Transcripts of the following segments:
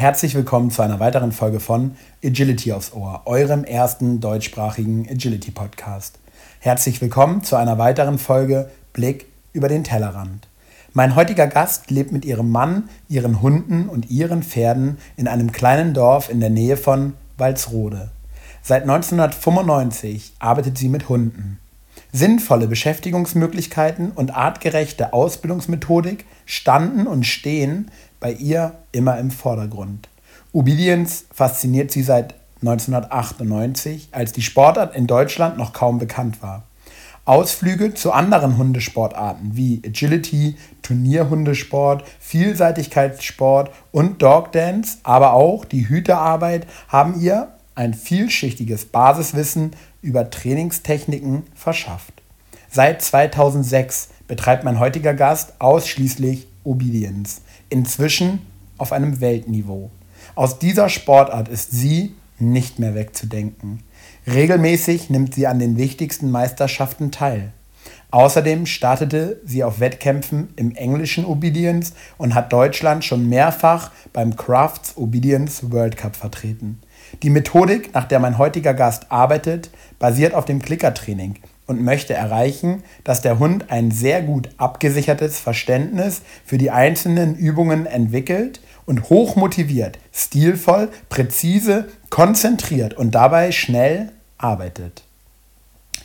Herzlich willkommen zu einer weiteren Folge von Agility aufs Ohr, eurem ersten deutschsprachigen Agility Podcast. Herzlich willkommen zu einer weiteren Folge Blick über den Tellerrand. Mein heutiger Gast lebt mit ihrem Mann, ihren Hunden und ihren Pferden in einem kleinen Dorf in der Nähe von Walsrode. Seit 1995 arbeitet sie mit Hunden. Sinnvolle Beschäftigungsmöglichkeiten und artgerechte Ausbildungsmethodik standen und stehen bei ihr immer im Vordergrund. Obedience fasziniert sie seit 1998, als die Sportart in Deutschland noch kaum bekannt war. Ausflüge zu anderen Hundesportarten wie Agility, Turnierhundesport, Vielseitigkeitssport und Dogdance, aber auch die Hütearbeit haben ihr ein vielschichtiges Basiswissen über Trainingstechniken verschafft. Seit 2006 betreibt mein heutiger Gast ausschließlich Obedience, inzwischen auf einem Weltniveau. Aus dieser Sportart ist sie nicht mehr wegzudenken. Regelmäßig nimmt sie an den wichtigsten Meisterschaften teil. Außerdem startete sie auf Wettkämpfen im englischen Obedience und hat Deutschland schon mehrfach beim Crafts Obedience World Cup vertreten. Die Methodik, nach der mein heutiger Gast arbeitet, basiert auf dem Klickertraining und möchte erreichen, dass der Hund ein sehr gut abgesichertes Verständnis für die einzelnen Übungen entwickelt und hoch motiviert, stilvoll, präzise, konzentriert und dabei schnell arbeitet.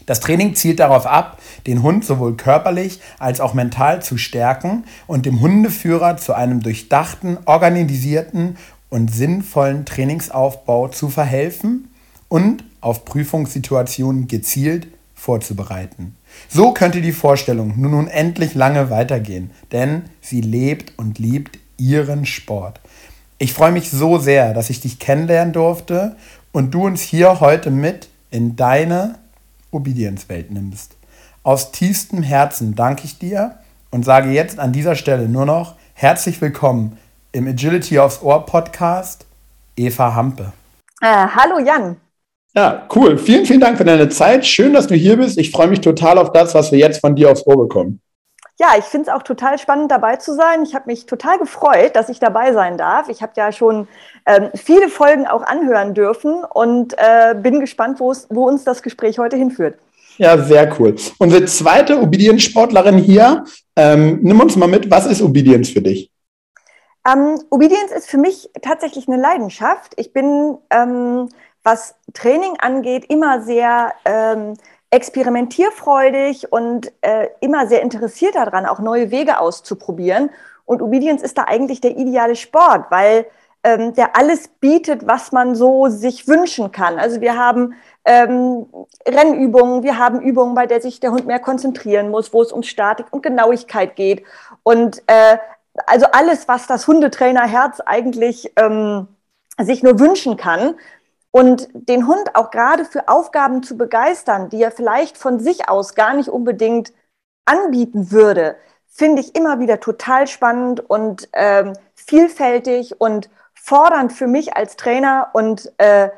Das Training zielt darauf ab, den Hund sowohl körperlich als auch mental zu stärken und dem Hundeführer zu einem durchdachten, organisierten und sinnvollen Trainingsaufbau zu verhelfen und auf Prüfungssituationen gezielt vorzubereiten. So könnte die Vorstellung nun endlich lange weitergehen, denn sie lebt und liebt ihren Sport. Ich freue mich so sehr, dass ich dich kennenlernen durfte und du uns hier heute mit in deine Obedience-Welt nimmst. Aus tiefstem Herzen danke ich dir und sage jetzt an dieser Stelle nur noch herzlich willkommen im Agility aufs Ohr Podcast, Eva Hampe. Äh, hallo Jan. Ja, cool. Vielen, vielen Dank für deine Zeit. Schön, dass du hier bist. Ich freue mich total auf das, was wir jetzt von dir aufs Ohr bekommen. Ja, ich finde es auch total spannend, dabei zu sein. Ich habe mich total gefreut, dass ich dabei sein darf. Ich habe ja schon ähm, viele Folgen auch anhören dürfen und äh, bin gespannt, wo uns das Gespräch heute hinführt. Ja, sehr cool. Unsere zweite Obedience-Sportlerin hier. Ähm, nimm uns mal mit, was ist Obedience für dich? Ähm, Obedience ist für mich tatsächlich eine Leidenschaft. Ich bin ähm, was Training angeht, immer sehr ähm, experimentierfreudig und äh, immer sehr interessiert daran, auch neue Wege auszuprobieren. Und Obedience ist da eigentlich der ideale Sport, weil ähm, der alles bietet, was man so sich wünschen kann. Also wir haben ähm, Rennübungen, wir haben Übungen, bei der sich der Hund mehr konzentrieren muss, wo es um Statik und Genauigkeit geht. Und äh, also alles, was das Hundetrainerherz eigentlich ähm, sich nur wünschen kann. Und den Hund auch gerade für Aufgaben zu begeistern, die er vielleicht von sich aus gar nicht unbedingt anbieten würde, finde ich immer wieder total spannend und ähm, vielfältig und fordernd für mich als Trainer. Und äh,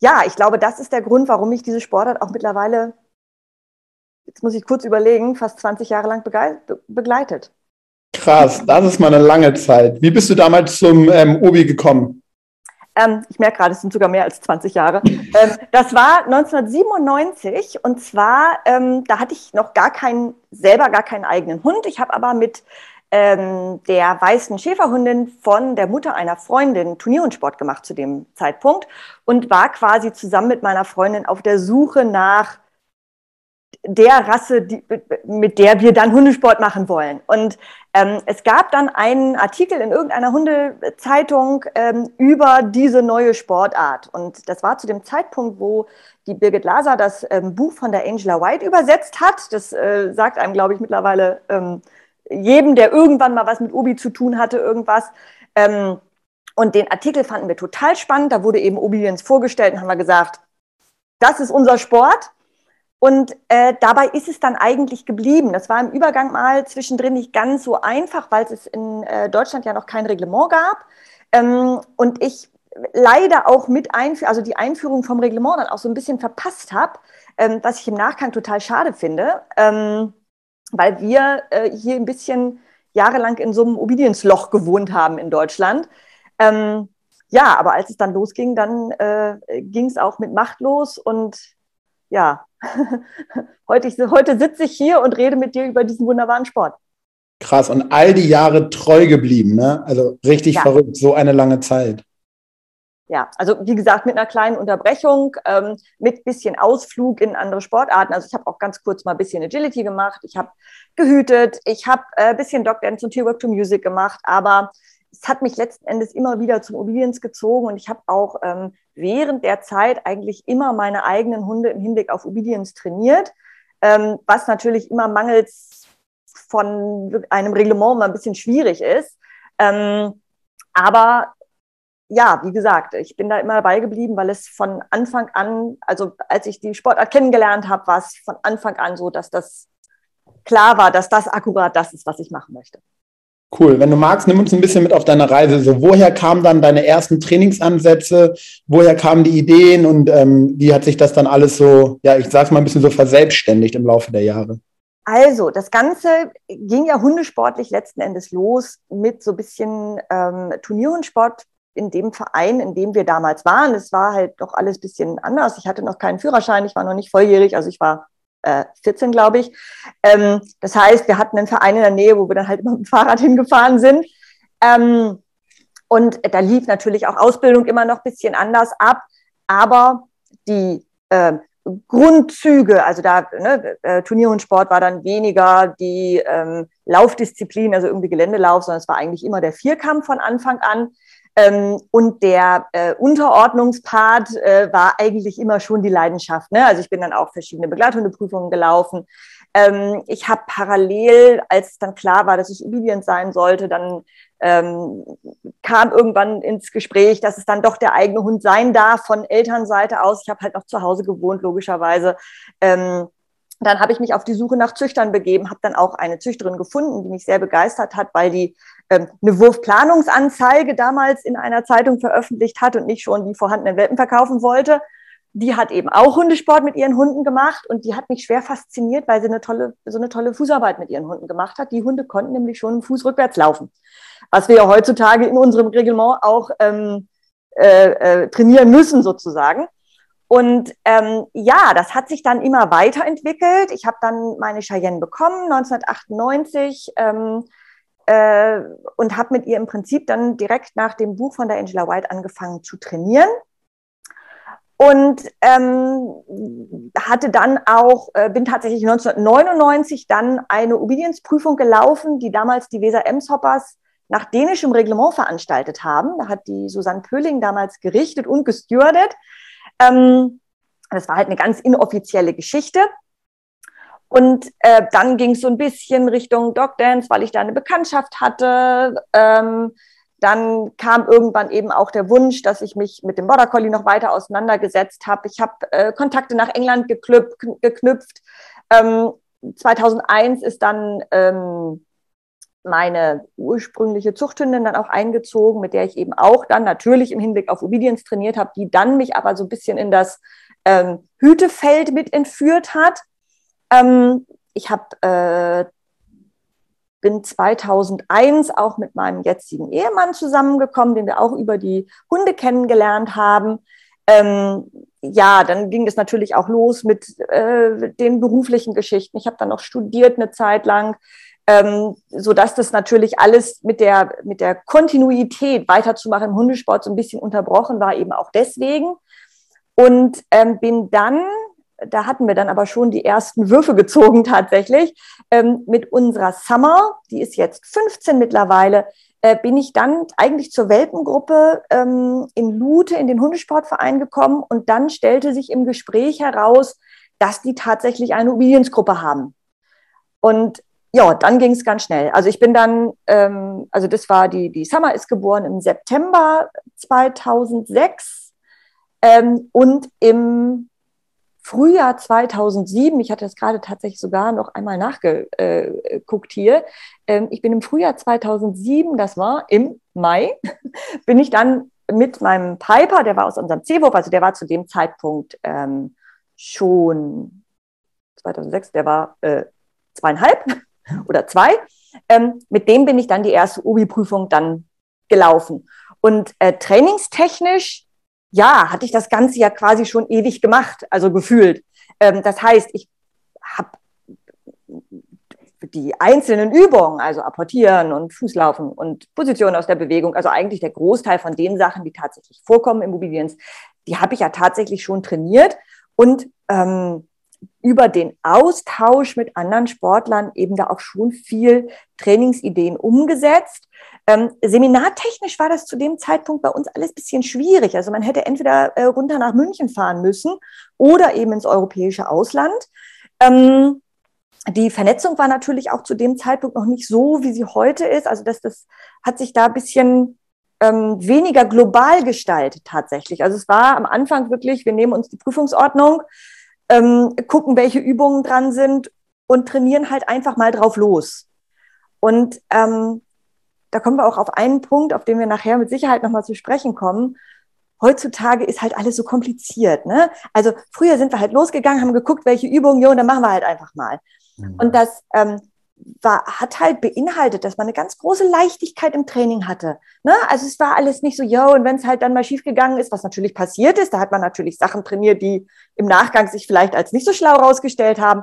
ja, ich glaube, das ist der Grund, warum mich diese Sportart auch mittlerweile, jetzt muss ich kurz überlegen, fast 20 Jahre lang begleitet. Krass, das ist mal eine lange Zeit. Wie bist du damals zum ähm, Obi gekommen? Ähm, ich merke gerade, es sind sogar mehr als 20 Jahre. Ähm, das war 1997 und zwar, ähm, da hatte ich noch gar keinen, selber gar keinen eigenen Hund. Ich habe aber mit ähm, der weißen Schäferhundin von der Mutter einer Freundin Turnierhundsport gemacht zu dem Zeitpunkt und war quasi zusammen mit meiner Freundin auf der Suche nach der Rasse, die, mit der wir dann Hundesport machen wollen. Und ähm, es gab dann einen Artikel in irgendeiner Hundezeitung ähm, über diese neue Sportart. Und das war zu dem Zeitpunkt, wo die Birgit Laser das ähm, Buch von der Angela White übersetzt hat. Das äh, sagt einem, glaube ich, mittlerweile ähm, jedem, der irgendwann mal was mit Obi zu tun hatte, irgendwas. Ähm, und den Artikel fanden wir total spannend. Da wurde eben Obedience vorgestellt und haben wir gesagt, das ist unser Sport. Und äh, dabei ist es dann eigentlich geblieben. Das war im Übergang mal zwischendrin nicht ganz so einfach, weil es in äh, Deutschland ja noch kein Reglement gab. Ähm, und ich leider auch mit Einführung, also die Einführung vom Reglement dann auch so ein bisschen verpasst habe, ähm, was ich im Nachgang total schade finde, ähm, weil wir äh, hier ein bisschen jahrelang in so einem Obedience-Loch gewohnt haben in Deutschland. Ähm, ja, aber als es dann losging, dann äh, ging es auch mit Macht los und ja, heute, heute sitze ich hier und rede mit dir über diesen wunderbaren Sport. Krass, und all die Jahre treu geblieben, ne? Also richtig ja. verrückt, so eine lange Zeit. Ja, also wie gesagt, mit einer kleinen Unterbrechung, ähm, mit bisschen Ausflug in andere Sportarten. Also ich habe auch ganz kurz mal ein bisschen Agility gemacht, ich habe gehütet, ich habe ein äh, bisschen Dog Dance und Tearwork to Music gemacht, aber es hat mich letzten Endes immer wieder zum Obedience gezogen und ich habe auch ähm, während der Zeit eigentlich immer meine eigenen Hunde im Hinblick auf Obedience trainiert, ähm, was natürlich immer mangels von einem Reglement mal ein bisschen schwierig ist. Ähm, aber ja, wie gesagt, ich bin da immer dabei geblieben, weil es von Anfang an, also als ich die Sportart kennengelernt habe, war es von Anfang an so, dass das klar war, dass das akkurat das ist, was ich machen möchte. Cool. Wenn du magst, nimm uns ein bisschen mit auf deine Reise. So, woher kamen dann deine ersten Trainingsansätze? Woher kamen die Ideen und ähm, wie hat sich das dann alles so, ja, ich sag's mal ein bisschen so verselbstständigt im Laufe der Jahre? Also, das Ganze ging ja hundesportlich letzten Endes los mit so ein bisschen ähm, Turnierhundsport in dem Verein, in dem wir damals waren. Es war halt doch alles ein bisschen anders. Ich hatte noch keinen Führerschein, ich war noch nicht volljährig, also ich war äh, 14, glaube ich. Ähm, das heißt, wir hatten einen Verein in der Nähe, wo wir dann halt immer mit dem Fahrrad hingefahren sind. Ähm, und da lief natürlich auch Ausbildung immer noch ein bisschen anders ab, aber die äh, Grundzüge, also da ne, äh, Turnier und Sport war dann weniger die ähm, Laufdisziplin, also irgendwie Geländelauf, sondern es war eigentlich immer der Vierkampf von Anfang an. Ähm, und der äh, Unterordnungspart äh, war eigentlich immer schon die Leidenschaft. Ne? Also ich bin dann auch verschiedene Begleithundeprüfungen gelaufen. Ähm, ich habe parallel, als dann klar war, dass ich obedient sein sollte, dann ähm, kam irgendwann ins Gespräch, dass es dann doch der eigene Hund sein darf von Elternseite aus. Ich habe halt noch zu Hause gewohnt, logischerweise. Ähm, dann habe ich mich auf die Suche nach Züchtern begeben, habe dann auch eine Züchterin gefunden, die mich sehr begeistert hat, weil die ähm, eine Wurfplanungsanzeige damals in einer Zeitung veröffentlicht hat und nicht schon die vorhandenen Welpen verkaufen wollte. Die hat eben auch Hundesport mit ihren Hunden gemacht und die hat mich schwer fasziniert, weil sie eine tolle, so eine tolle Fußarbeit mit ihren Hunden gemacht hat. Die Hunde konnten nämlich schon im Fuß rückwärts laufen, was wir ja heutzutage in unserem Reglement auch ähm, äh, äh, trainieren müssen sozusagen. Und ähm, ja, das hat sich dann immer weiterentwickelt. Ich habe dann meine Cheyenne bekommen, 1998, ähm, äh, und habe mit ihr im Prinzip dann direkt nach dem Buch von der Angela White angefangen zu trainieren. Und ähm, hatte dann auch, äh, bin tatsächlich 1999 dann eine Obedienzprüfung gelaufen, die damals die Weser Emshoppers nach dänischem Reglement veranstaltet haben. Da hat die Susanne Pöhling damals gerichtet und gestürdet. Ähm, das war halt eine ganz inoffizielle Geschichte. Und äh, dann ging es so ein bisschen Richtung Dog Dance, weil ich da eine Bekanntschaft hatte. Ähm, dann kam irgendwann eben auch der Wunsch, dass ich mich mit dem Border Collie noch weiter auseinandergesetzt habe. Ich habe äh, Kontakte nach England geklüpft, geknüpft. Ähm, 2001 ist dann ähm, meine ursprüngliche Zuchthündin dann auch eingezogen, mit der ich eben auch dann natürlich im Hinblick auf Obedience trainiert habe, die dann mich aber so ein bisschen in das ähm, Hütefeld mit entführt hat. Ähm, ich habe äh, bin 2001 auch mit meinem jetzigen Ehemann zusammengekommen, den wir auch über die Hunde kennengelernt haben. Ähm, ja, dann ging es natürlich auch los mit äh, den beruflichen Geschichten. Ich habe dann noch studiert eine Zeit lang ähm, so dass das natürlich alles mit der, mit der Kontinuität weiterzumachen im Hundesport so ein bisschen unterbrochen war, eben auch deswegen. Und ähm, bin dann, da hatten wir dann aber schon die ersten Würfe gezogen tatsächlich, ähm, mit unserer Summer, die ist jetzt 15 mittlerweile, äh, bin ich dann eigentlich zur Welpengruppe ähm, in Lute in den Hundesportverein gekommen und dann stellte sich im Gespräch heraus, dass die tatsächlich eine Obedienzgruppe haben. Und ja, dann ging es ganz schnell. Also ich bin dann, ähm, also das war die, die Summer ist geboren im September 2006 ähm, und im Frühjahr 2007, ich hatte das gerade tatsächlich sogar noch einmal nachgeguckt hier, ähm, ich bin im Frühjahr 2007, das war im Mai, bin ich dann mit meinem Piper, der war aus unserem C-Wurf, also der war zu dem Zeitpunkt ähm, schon 2006, der war äh, zweieinhalb, oder zwei. Ähm, mit dem bin ich dann die erste Obi-Prüfung dann gelaufen. Und äh, trainingstechnisch, ja, hatte ich das Ganze ja quasi schon ewig gemacht, also gefühlt. Ähm, das heißt, ich habe die einzelnen Übungen, also Apportieren und Fußlaufen und Positionen aus der Bewegung, also eigentlich der Großteil von den Sachen, die tatsächlich vorkommen im Mobiliens, die habe ich ja tatsächlich schon trainiert und ähm, über den Austausch mit anderen Sportlern eben da auch schon viel Trainingsideen umgesetzt. Ähm, seminartechnisch war das zu dem Zeitpunkt bei uns alles bisschen schwierig. Also man hätte entweder äh, runter nach München fahren müssen oder eben ins europäische Ausland. Ähm, die Vernetzung war natürlich auch zu dem Zeitpunkt noch nicht so, wie sie heute ist. Also das, das hat sich da ein bisschen ähm, weniger global gestaltet tatsächlich. Also es war am Anfang wirklich, wir nehmen uns die Prüfungsordnung, ähm, gucken, welche Übungen dran sind und trainieren halt einfach mal drauf los. Und ähm, da kommen wir auch auf einen Punkt, auf den wir nachher mit Sicherheit nochmal zu sprechen kommen. Heutzutage ist halt alles so kompliziert. Ne? Also früher sind wir halt losgegangen, haben geguckt, welche Übungen, jo, und dann machen wir halt einfach mal. Mhm. Und das ähm, war, hat halt beinhaltet, dass man eine ganz große Leichtigkeit im Training hatte. Ne? Also es war alles nicht so, yo, und wenn es halt dann mal schiefgegangen ist, was natürlich passiert ist, da hat man natürlich Sachen trainiert, die im Nachgang sich vielleicht als nicht so schlau rausgestellt haben.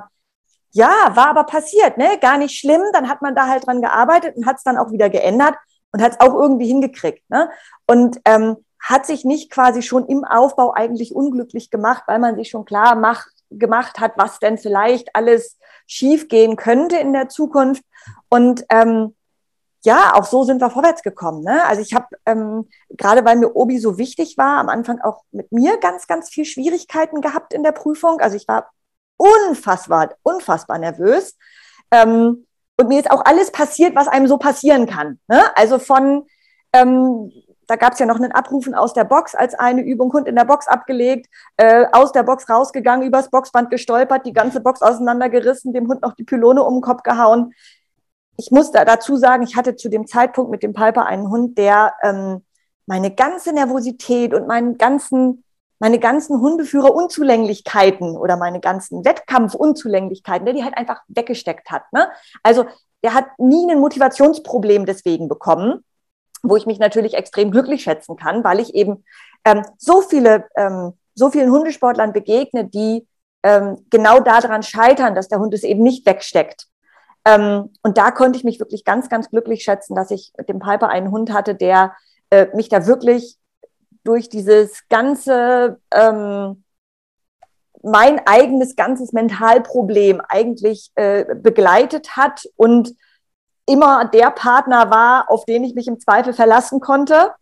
Ja, war aber passiert, ne? Gar nicht schlimm. Dann hat man da halt dran gearbeitet und hat es dann auch wieder geändert und hat es auch irgendwie hingekriegt. Ne? Und ähm, hat sich nicht quasi schon im Aufbau eigentlich unglücklich gemacht, weil man sich schon klar macht, gemacht hat, was denn vielleicht alles schiefgehen könnte in der Zukunft. Und ähm, ja, auch so sind wir vorwärts gekommen. Ne? Also ich habe, ähm, gerade weil mir Obi so wichtig war, am Anfang auch mit mir ganz, ganz viel Schwierigkeiten gehabt in der Prüfung. Also ich war unfassbar, unfassbar nervös. Ähm, und mir ist auch alles passiert, was einem so passieren kann. Ne? Also von ähm, da gab es ja noch einen Abrufen aus der Box als eine Übung, Hund in der Box abgelegt, äh, aus der Box rausgegangen, übers Boxband gestolpert, die ganze Box auseinandergerissen, dem Hund noch die Pylone um den Kopf gehauen. Ich muss da dazu sagen, ich hatte zu dem Zeitpunkt mit dem Piper einen Hund, der ähm, meine ganze Nervosität und meinen ganzen, meine ganzen Hundeführer-Unzulänglichkeiten oder meine ganzen Wettkampf-Unzulänglichkeiten, der die halt einfach weggesteckt hat. Ne? Also der hat nie ein Motivationsproblem deswegen bekommen wo ich mich natürlich extrem glücklich schätzen kann, weil ich eben ähm, so viele, ähm, so vielen Hundesportlern begegne, die ähm, genau daran scheitern, dass der Hund es eben nicht wegsteckt. Ähm, und da konnte ich mich wirklich ganz, ganz glücklich schätzen, dass ich mit dem Piper einen Hund hatte, der äh, mich da wirklich durch dieses ganze, ähm, mein eigenes ganzes Mentalproblem eigentlich äh, begleitet hat und immer der Partner war, auf den ich mich im Zweifel verlassen konnte,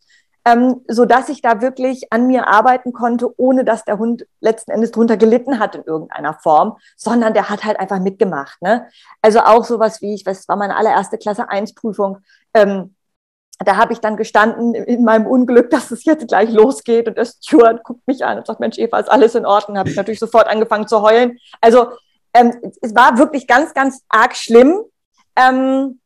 ähm, so dass ich da wirklich an mir arbeiten konnte, ohne dass der Hund letzten Endes drunter gelitten hat in irgendeiner Form, sondern der hat halt einfach mitgemacht. Ne? Also auch sowas wie ich, das war meine allererste Klasse 1 Prüfung. Ähm, da habe ich dann gestanden in meinem Unglück, dass es jetzt gleich losgeht und der Steward guckt mich an und sagt, Mensch, Eva, ist alles in Ordnung? Habe ich natürlich sofort angefangen zu heulen. Also ähm, es war wirklich ganz, ganz arg schlimm. Ähm,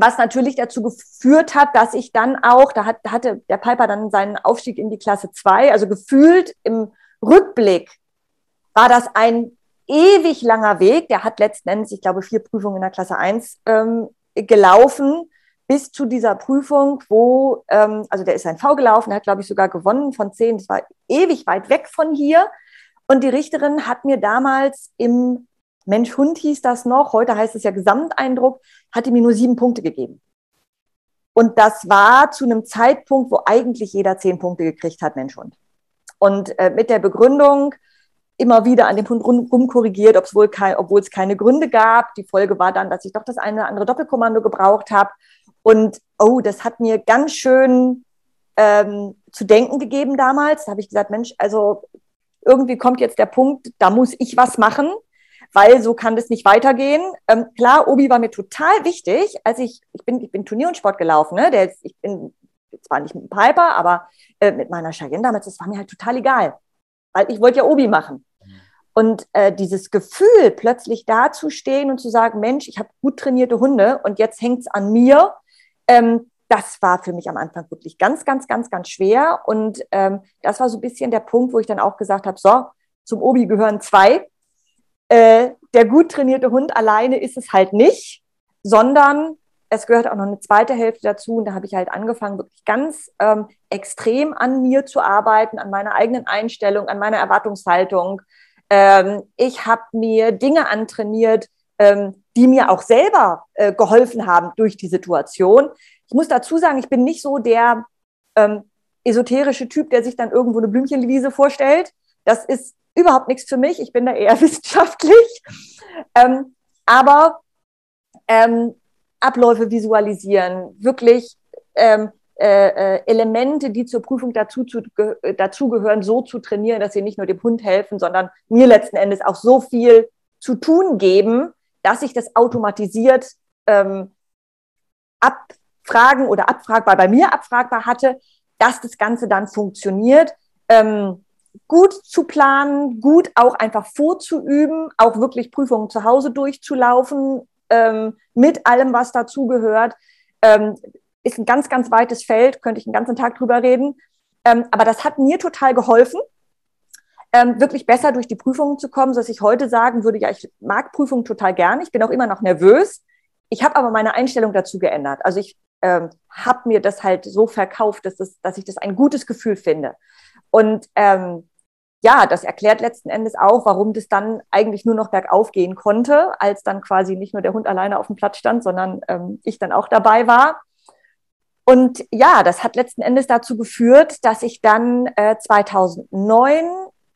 was natürlich dazu geführt hat, dass ich dann auch, da hat, hatte der Piper dann seinen Aufstieg in die Klasse 2, also gefühlt im Rückblick war das ein ewig langer Weg. Der hat letzten Endes, ich glaube, vier Prüfungen in der Klasse 1 ähm, gelaufen, bis zu dieser Prüfung, wo, ähm, also der ist ein V gelaufen, der hat, glaube ich, sogar gewonnen von zehn. Das war ewig weit weg von hier. Und die Richterin hat mir damals im Mensch-Hund hieß das noch, heute heißt es ja Gesamteindruck, hat die mir nur sieben Punkte gegeben. Und das war zu einem Zeitpunkt, wo eigentlich jeder zehn Punkte gekriegt hat, Mensch-Hund. Und äh, mit der Begründung, immer wieder an dem Hund rumkorrigiert, obwohl kein, obwohl es keine Gründe gab. Die Folge war dann, dass ich doch das eine oder andere Doppelkommando gebraucht habe. Und oh, das hat mir ganz schön ähm, zu denken gegeben damals. Da habe ich gesagt, Mensch, also irgendwie kommt jetzt der Punkt, da muss ich was machen weil so kann das nicht weitergehen. Ähm, klar, Obi war mir total wichtig, als ich, ich bin, ich bin Turnier und Sport gelaufen, ne? Der, ich bin zwar nicht mit dem Piper, aber äh, mit meiner Cheyenne damals, das war mir halt total egal, weil ich wollte ja Obi machen. Und äh, dieses Gefühl, plötzlich dazustehen und zu sagen, Mensch, ich habe gut trainierte Hunde und jetzt hängt es an mir, ähm, das war für mich am Anfang wirklich ganz, ganz, ganz, ganz schwer. Und ähm, das war so ein bisschen der Punkt, wo ich dann auch gesagt habe, so, zum Obi gehören zwei. Äh, der gut trainierte Hund alleine ist es halt nicht, sondern es gehört auch noch eine zweite Hälfte dazu und da habe ich halt angefangen, wirklich ganz ähm, extrem an mir zu arbeiten, an meiner eigenen Einstellung, an meiner Erwartungshaltung. Ähm, ich habe mir Dinge antrainiert, ähm, die mir auch selber äh, geholfen haben durch die Situation. Ich muss dazu sagen, ich bin nicht so der ähm, esoterische Typ, der sich dann irgendwo eine Blümchenwiese vorstellt. Das ist überhaupt nichts für mich. Ich bin da eher wissenschaftlich. Ähm, aber ähm, Abläufe visualisieren, wirklich ähm, äh, äh, Elemente, die zur Prüfung dazu, zu, ge, dazugehören, so zu trainieren, dass sie nicht nur dem Hund helfen, sondern mir letzten Endes auch so viel zu tun geben, dass ich das automatisiert ähm, abfragen oder abfragbar bei mir abfragbar hatte, dass das Ganze dann funktioniert. Ähm, gut zu planen, gut auch einfach vorzuüben, auch wirklich Prüfungen zu Hause durchzulaufen, ähm, mit allem, was dazugehört. Ähm, ist ein ganz, ganz weites Feld, könnte ich einen ganzen Tag drüber reden. Ähm, aber das hat mir total geholfen, ähm, wirklich besser durch die Prüfungen zu kommen, sodass ich heute sagen würde, ja, ich mag Prüfungen total gern, ich bin auch immer noch nervös. Ich habe aber meine Einstellung dazu geändert. Also ich ähm, habe mir das halt so verkauft, dass, das, dass ich das ein gutes Gefühl finde. Und ähm, ja, das erklärt letzten Endes auch, warum das dann eigentlich nur noch bergauf gehen konnte, als dann quasi nicht nur der Hund alleine auf dem Platz stand, sondern ähm, ich dann auch dabei war. Und ja, das hat letzten Endes dazu geführt, dass ich dann äh, 2009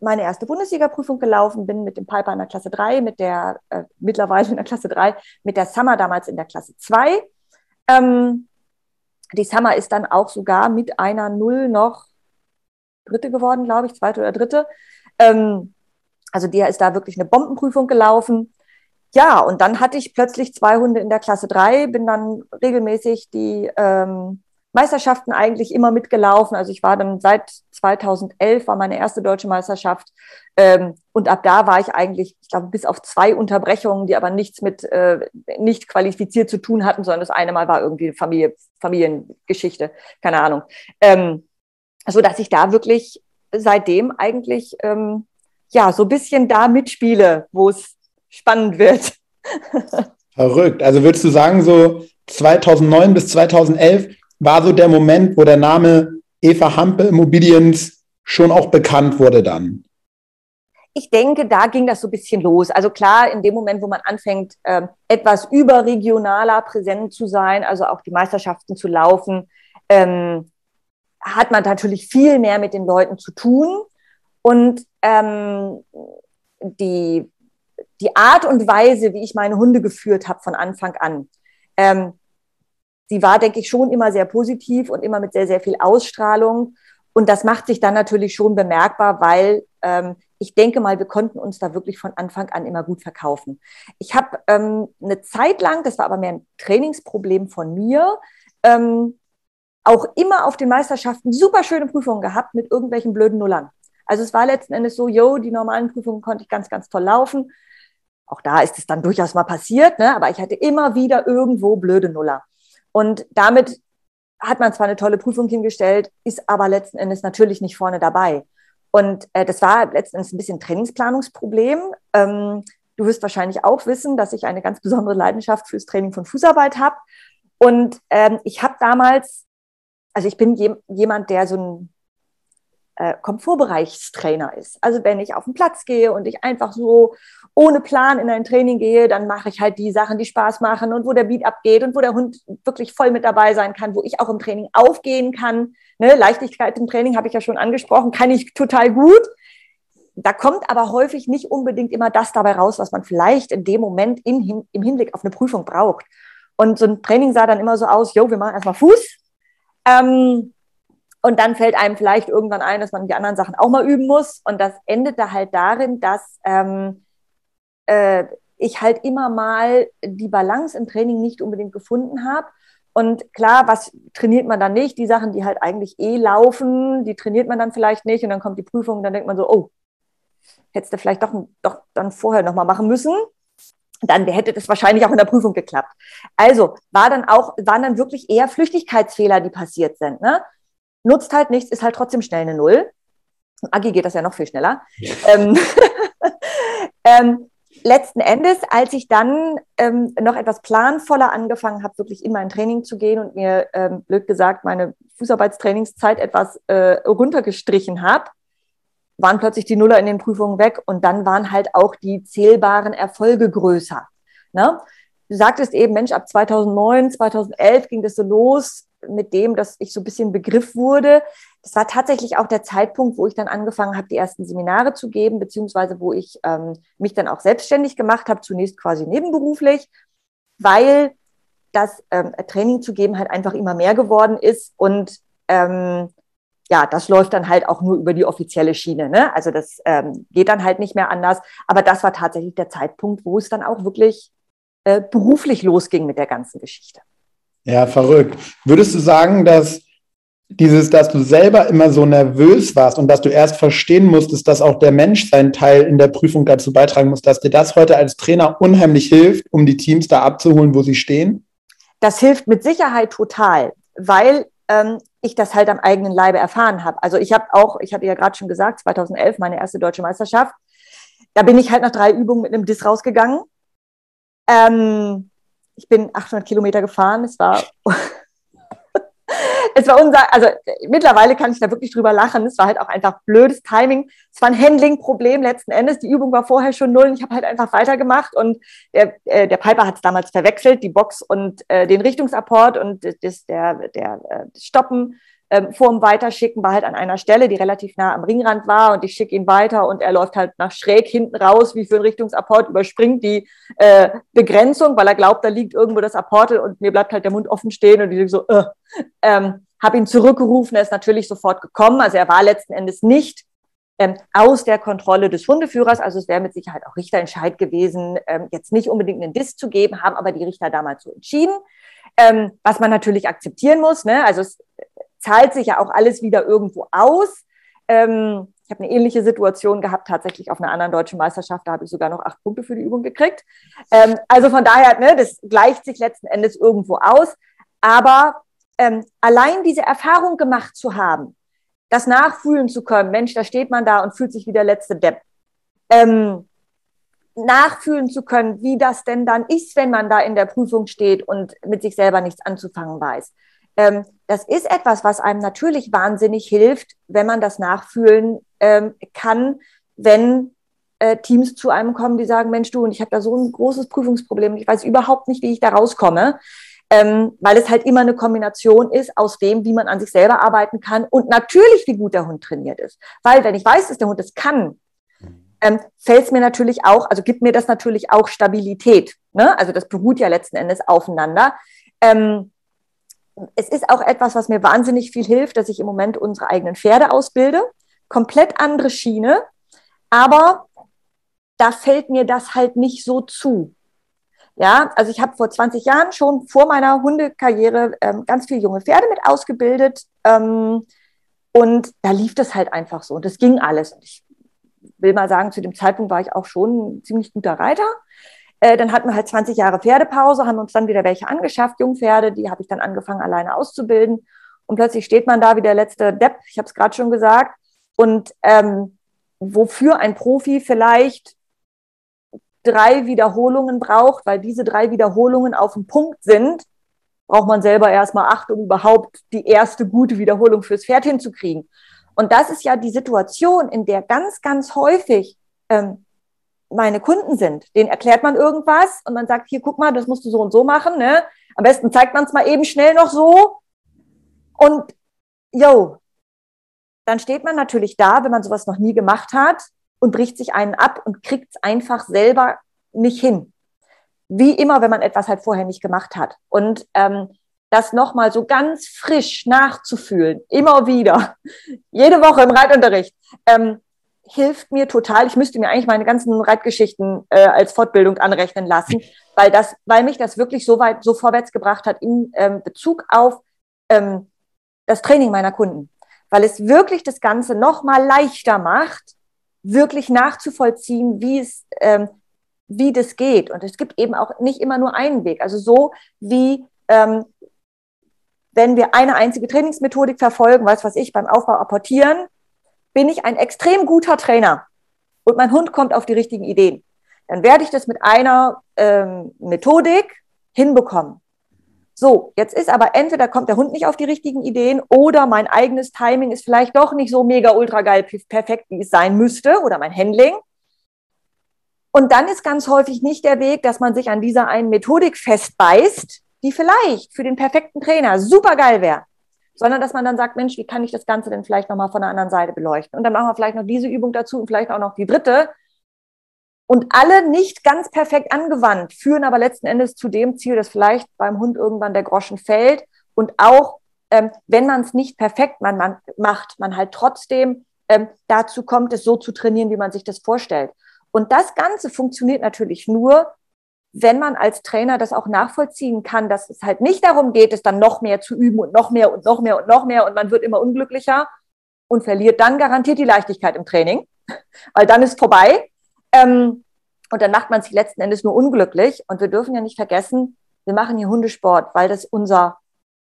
meine erste Bundesliga-Prüfung gelaufen bin mit dem Piper in der Klasse 3, mit der äh, mittlerweile in der Klasse 3, mit der Summer damals in der Klasse 2. Ähm, die Summer ist dann auch sogar mit einer Null noch Dritte geworden, glaube ich, zweite oder dritte. Ähm, also der ist da wirklich eine Bombenprüfung gelaufen. Ja, und dann hatte ich plötzlich zwei Hunde in der Klasse 3, bin dann regelmäßig die ähm, Meisterschaften eigentlich immer mitgelaufen. Also ich war dann seit 2011 war meine erste deutsche Meisterschaft ähm, und ab da war ich eigentlich, ich glaube, bis auf zwei Unterbrechungen, die aber nichts mit äh, nicht qualifiziert zu tun hatten, sondern das eine Mal war irgendwie Familie, Familiengeschichte, keine Ahnung. Ähm, so dass ich da wirklich seitdem eigentlich ähm, ja so ein bisschen da mitspiele, wo es spannend wird. Verrückt. Also würdest du sagen, so 2009 bis 2011 war so der Moment, wo der Name Eva Hampe Immobiliens schon auch bekannt wurde dann? Ich denke, da ging das so ein bisschen los. Also klar, in dem Moment, wo man anfängt, ähm, etwas überregionaler präsent zu sein, also auch die Meisterschaften zu laufen, ähm, hat man natürlich viel mehr mit den Leuten zu tun. Und ähm, die, die Art und Weise, wie ich meine Hunde geführt habe von Anfang an, ähm, die war, denke ich, schon immer sehr positiv und immer mit sehr, sehr viel Ausstrahlung. Und das macht sich dann natürlich schon bemerkbar, weil ähm, ich denke mal, wir konnten uns da wirklich von Anfang an immer gut verkaufen. Ich habe ähm, eine Zeit lang, das war aber mehr ein Trainingsproblem von mir, ähm, auch immer auf den Meisterschaften super schöne Prüfungen gehabt mit irgendwelchen blöden Nullern. Also es war letzten Endes so, yo, die normalen Prüfungen konnte ich ganz, ganz toll laufen. Auch da ist es dann durchaus mal passiert, ne? aber ich hatte immer wieder irgendwo blöde Nuller. Und damit hat man zwar eine tolle Prüfung hingestellt, ist aber letzten Endes natürlich nicht vorne dabei. Und äh, das war letzten Endes ein bisschen Trainingsplanungsproblem. Ähm, du wirst wahrscheinlich auch wissen, dass ich eine ganz besondere Leidenschaft fürs Training von Fußarbeit habe. Und ähm, ich habe damals also ich bin je, jemand, der so ein äh, Komfortbereichstrainer ist. Also wenn ich auf den Platz gehe und ich einfach so ohne Plan in ein Training gehe, dann mache ich halt die Sachen, die Spaß machen und wo der Beat abgeht und wo der Hund wirklich voll mit dabei sein kann, wo ich auch im Training aufgehen kann. Ne? Leichtigkeit im Training habe ich ja schon angesprochen, kann ich total gut. Da kommt aber häufig nicht unbedingt immer das dabei raus, was man vielleicht in dem Moment in, im Hinblick auf eine Prüfung braucht. Und so ein Training sah dann immer so aus, jo, wir machen erstmal Fuß, ähm, und dann fällt einem vielleicht irgendwann ein, dass man die anderen Sachen auch mal üben muss. Und das endete halt darin, dass ähm, äh, ich halt immer mal die Balance im Training nicht unbedingt gefunden habe. Und klar, was trainiert man dann nicht? Die Sachen, die halt eigentlich eh laufen, die trainiert man dann vielleicht nicht. Und dann kommt die Prüfung und dann denkt man so, oh, hättest du vielleicht doch, doch dann vorher nochmal machen müssen dann hätte das wahrscheinlich auch in der Prüfung geklappt. Also war dann auch, waren dann wirklich eher Flüchtigkeitsfehler, die passiert sind. Ne? Nutzt halt nichts, ist halt trotzdem schnell eine Null. Agi geht das ja noch viel schneller. ähm, ähm, letzten Endes, als ich dann ähm, noch etwas planvoller angefangen habe, wirklich in mein Training zu gehen und mir, ähm, blöd gesagt, meine Fußarbeitstrainingszeit etwas äh, runtergestrichen habe, waren plötzlich die Nuller in den Prüfungen weg und dann waren halt auch die zählbaren Erfolge größer. Ne? Du sagtest eben, Mensch, ab 2009, 2011 ging das so los mit dem, dass ich so ein bisschen Begriff wurde. Das war tatsächlich auch der Zeitpunkt, wo ich dann angefangen habe, die ersten Seminare zu geben, beziehungsweise wo ich ähm, mich dann auch selbstständig gemacht habe, zunächst quasi nebenberuflich, weil das ähm, Training zu geben halt einfach immer mehr geworden ist und ähm, ja, das läuft dann halt auch nur über die offizielle Schiene. Ne? Also das ähm, geht dann halt nicht mehr anders. Aber das war tatsächlich der Zeitpunkt, wo es dann auch wirklich äh, beruflich losging mit der ganzen Geschichte. Ja, verrückt. Würdest du sagen, dass dieses, dass du selber immer so nervös warst und dass du erst verstehen musstest, dass auch der Mensch seinen Teil in der Prüfung dazu beitragen muss, dass dir das heute als Trainer unheimlich hilft, um die Teams da abzuholen, wo sie stehen? Das hilft mit Sicherheit total, weil ähm, ich das halt am eigenen Leibe erfahren habe. Also ich habe auch, ich hatte ja gerade schon gesagt, 2011 meine erste deutsche Meisterschaft. Da bin ich halt nach drei Übungen mit einem Diss rausgegangen. Ähm, ich bin 800 Kilometer gefahren. Es war es war unser, also mittlerweile kann ich da wirklich drüber lachen. Es war halt auch einfach blödes Timing. Es war ein Handling-Problem letzten Endes. Die Übung war vorher schon null und ich habe halt einfach weitergemacht und der, äh, der Piper hat es damals verwechselt, die Box und äh, den Richtungsapport und das, der, der äh, Stoppen ähm, vor dem Weiterschicken war halt an einer Stelle, die relativ nah am Ringrand war und ich schicke ihn weiter und er läuft halt nach schräg hinten raus, wie für ein Richtungsapport, überspringt die äh, Begrenzung, weil er glaubt, da liegt irgendwo das Apportel und mir bleibt halt der Mund offen stehen und ich so, äh, ähm, habe ihn zurückgerufen, er ist natürlich sofort gekommen, also er war letzten Endes nicht ähm, aus der Kontrolle des Hundeführers. Also es wäre mit Sicherheit auch Richterentscheid gewesen, ähm, jetzt nicht unbedingt einen Diss zu geben, haben aber die Richter damals so entschieden. Ähm, was man natürlich akzeptieren muss. Ne? Also es zahlt sich ja auch alles wieder irgendwo aus. Ähm, ich habe eine ähnliche Situation gehabt, tatsächlich auf einer anderen deutschen Meisterschaft. Da habe ich sogar noch acht Punkte für die Übung gekriegt. Ähm, also von daher, ne, das gleicht sich letzten Endes irgendwo aus. Aber ähm, allein diese Erfahrung gemacht zu haben, das nachfühlen zu können, Mensch, da steht man da und fühlt sich wie der letzte Depp. Ähm, nachfühlen zu können, wie das denn dann ist, wenn man da in der Prüfung steht und mit sich selber nichts anzufangen weiß. Ähm, das ist etwas, was einem natürlich wahnsinnig hilft, wenn man das nachfühlen ähm, kann, wenn äh, Teams zu einem kommen, die sagen, Mensch, du, und ich habe da so ein großes Prüfungsproblem, ich weiß überhaupt nicht, wie ich da rauskomme, ähm, weil es halt immer eine Kombination ist aus dem, wie man an sich selber arbeiten kann und natürlich, wie gut der Hund trainiert ist. Weil wenn ich weiß, dass der Hund es kann, ähm, fällt es mir natürlich auch, also gibt mir das natürlich auch Stabilität. Ne? Also das beruht ja letzten Endes aufeinander. Ähm, es ist auch etwas, was mir wahnsinnig viel hilft, dass ich im Moment unsere eigenen Pferde ausbilde. Komplett andere Schiene, aber da fällt mir das halt nicht so zu. Ja, also ich habe vor 20 Jahren schon vor meiner Hundekarriere ähm, ganz viele junge Pferde mit ausgebildet ähm, und da lief das halt einfach so und das ging alles. Und ich will mal sagen, zu dem Zeitpunkt war ich auch schon ein ziemlich guter Reiter. Äh, dann hatten wir halt 20 Jahre Pferdepause, haben uns dann wieder welche angeschafft, Jungpferde, die habe ich dann angefangen alleine auszubilden. Und plötzlich steht man da wie der letzte Depp, ich habe es gerade schon gesagt. Und ähm, wofür ein Profi vielleicht drei Wiederholungen braucht, weil diese drei Wiederholungen auf dem Punkt sind, braucht man selber erstmal acht, um überhaupt die erste gute Wiederholung fürs Pferd hinzukriegen. Und das ist ja die Situation, in der ganz, ganz häufig ähm, meine Kunden sind. Den erklärt man irgendwas und man sagt, hier, guck mal, das musst du so und so machen. Ne? Am besten zeigt man es mal eben schnell noch so. Und yo, dann steht man natürlich da, wenn man sowas noch nie gemacht hat und bricht sich einen ab und kriegt es einfach selber nicht hin. Wie immer, wenn man etwas halt vorher nicht gemacht hat. Und ähm, das nochmal so ganz frisch nachzufühlen, immer wieder, jede Woche im Reitunterricht, ähm, hilft mir total. Ich müsste mir eigentlich meine ganzen Reitgeschichten äh, als Fortbildung anrechnen lassen, weil das, weil mich das wirklich so weit, so vorwärts gebracht hat in ähm, Bezug auf ähm, das Training meiner Kunden, weil es wirklich das Ganze noch mal leichter macht, wirklich nachzuvollziehen, wie es, ähm, wie das geht. Und es gibt eben auch nicht immer nur einen Weg. Also so wie ähm, wenn wir eine einzige Trainingsmethodik verfolgen, was was ich beim Aufbau apportieren, bin ich ein extrem guter Trainer und mein Hund kommt auf die richtigen Ideen. dann werde ich das mit einer ähm, Methodik hinbekommen. So, jetzt ist aber entweder kommt der Hund nicht auf die richtigen Ideen oder mein eigenes Timing ist vielleicht doch nicht so mega ultra geil perfekt, wie es sein müsste oder mein Handling. Und dann ist ganz häufig nicht der Weg, dass man sich an dieser einen Methodik festbeißt, die vielleicht für den perfekten Trainer super geil wäre, sondern dass man dann sagt, Mensch, wie kann ich das Ganze denn vielleicht nochmal von der anderen Seite beleuchten? Und dann machen wir vielleicht noch diese Übung dazu und vielleicht auch noch die dritte. Und alle nicht ganz perfekt angewandt, führen aber letzten Endes zu dem Ziel, dass vielleicht beim Hund irgendwann der Groschen fällt. Und auch, ähm, wenn man es nicht perfekt man, man, macht, man halt trotzdem ähm, dazu kommt, es so zu trainieren, wie man sich das vorstellt. Und das Ganze funktioniert natürlich nur, wenn man als Trainer das auch nachvollziehen kann, dass es halt nicht darum geht, es dann noch mehr zu üben und noch mehr und noch mehr und noch mehr und man wird immer unglücklicher und verliert dann garantiert die Leichtigkeit im Training, weil dann ist vorbei. Ähm, und dann macht man sich letzten Endes nur unglücklich. Und wir dürfen ja nicht vergessen, wir machen hier Hundesport, weil das unser,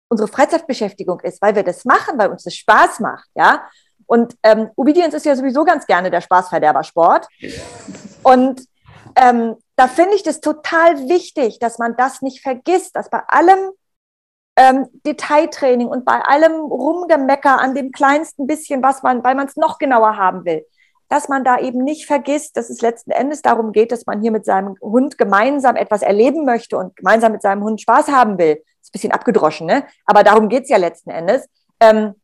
unsere Freizeitbeschäftigung ist, weil wir das machen, weil uns das Spaß macht, ja. Und ähm, Obedience ist ja sowieso ganz gerne der Spaßverderber-Sport. Und ähm, da finde ich das total wichtig, dass man das nicht vergisst, dass bei allem ähm, Detailtraining und bei allem Rumgemecker an dem kleinsten bisschen, was man, weil man es noch genauer haben will, dass man da eben nicht vergisst, dass es letzten Endes darum geht, dass man hier mit seinem Hund gemeinsam etwas erleben möchte und gemeinsam mit seinem Hund Spaß haben will. Ist ein bisschen abgedroschen, ne? Aber darum geht's ja letzten Endes. Ähm,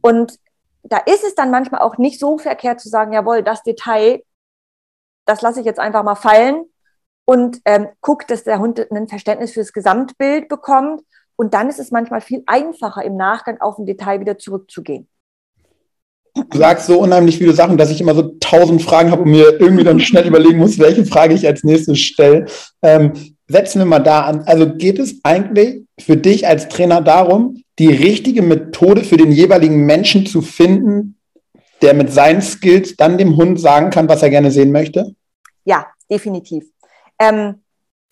und da ist es dann manchmal auch nicht so verkehrt zu sagen, jawohl, das Detail, das lasse ich jetzt einfach mal fallen und ähm, guckt, dass der Hund ein Verständnis für das Gesamtbild bekommt. Und dann ist es manchmal viel einfacher, im Nachgang auf ein Detail wieder zurückzugehen. Du sagst so unheimlich viele Sachen, dass ich immer so tausend Fragen habe und mir irgendwie dann schnell überlegen muss, welche Frage ich als nächstes stelle. Ähm, setzen wir mal da an. Also geht es eigentlich für dich als Trainer darum, die richtige Methode für den jeweiligen Menschen zu finden, der mit seinen Skills dann dem Hund sagen kann, was er gerne sehen möchte? Ja, definitiv. Ähm,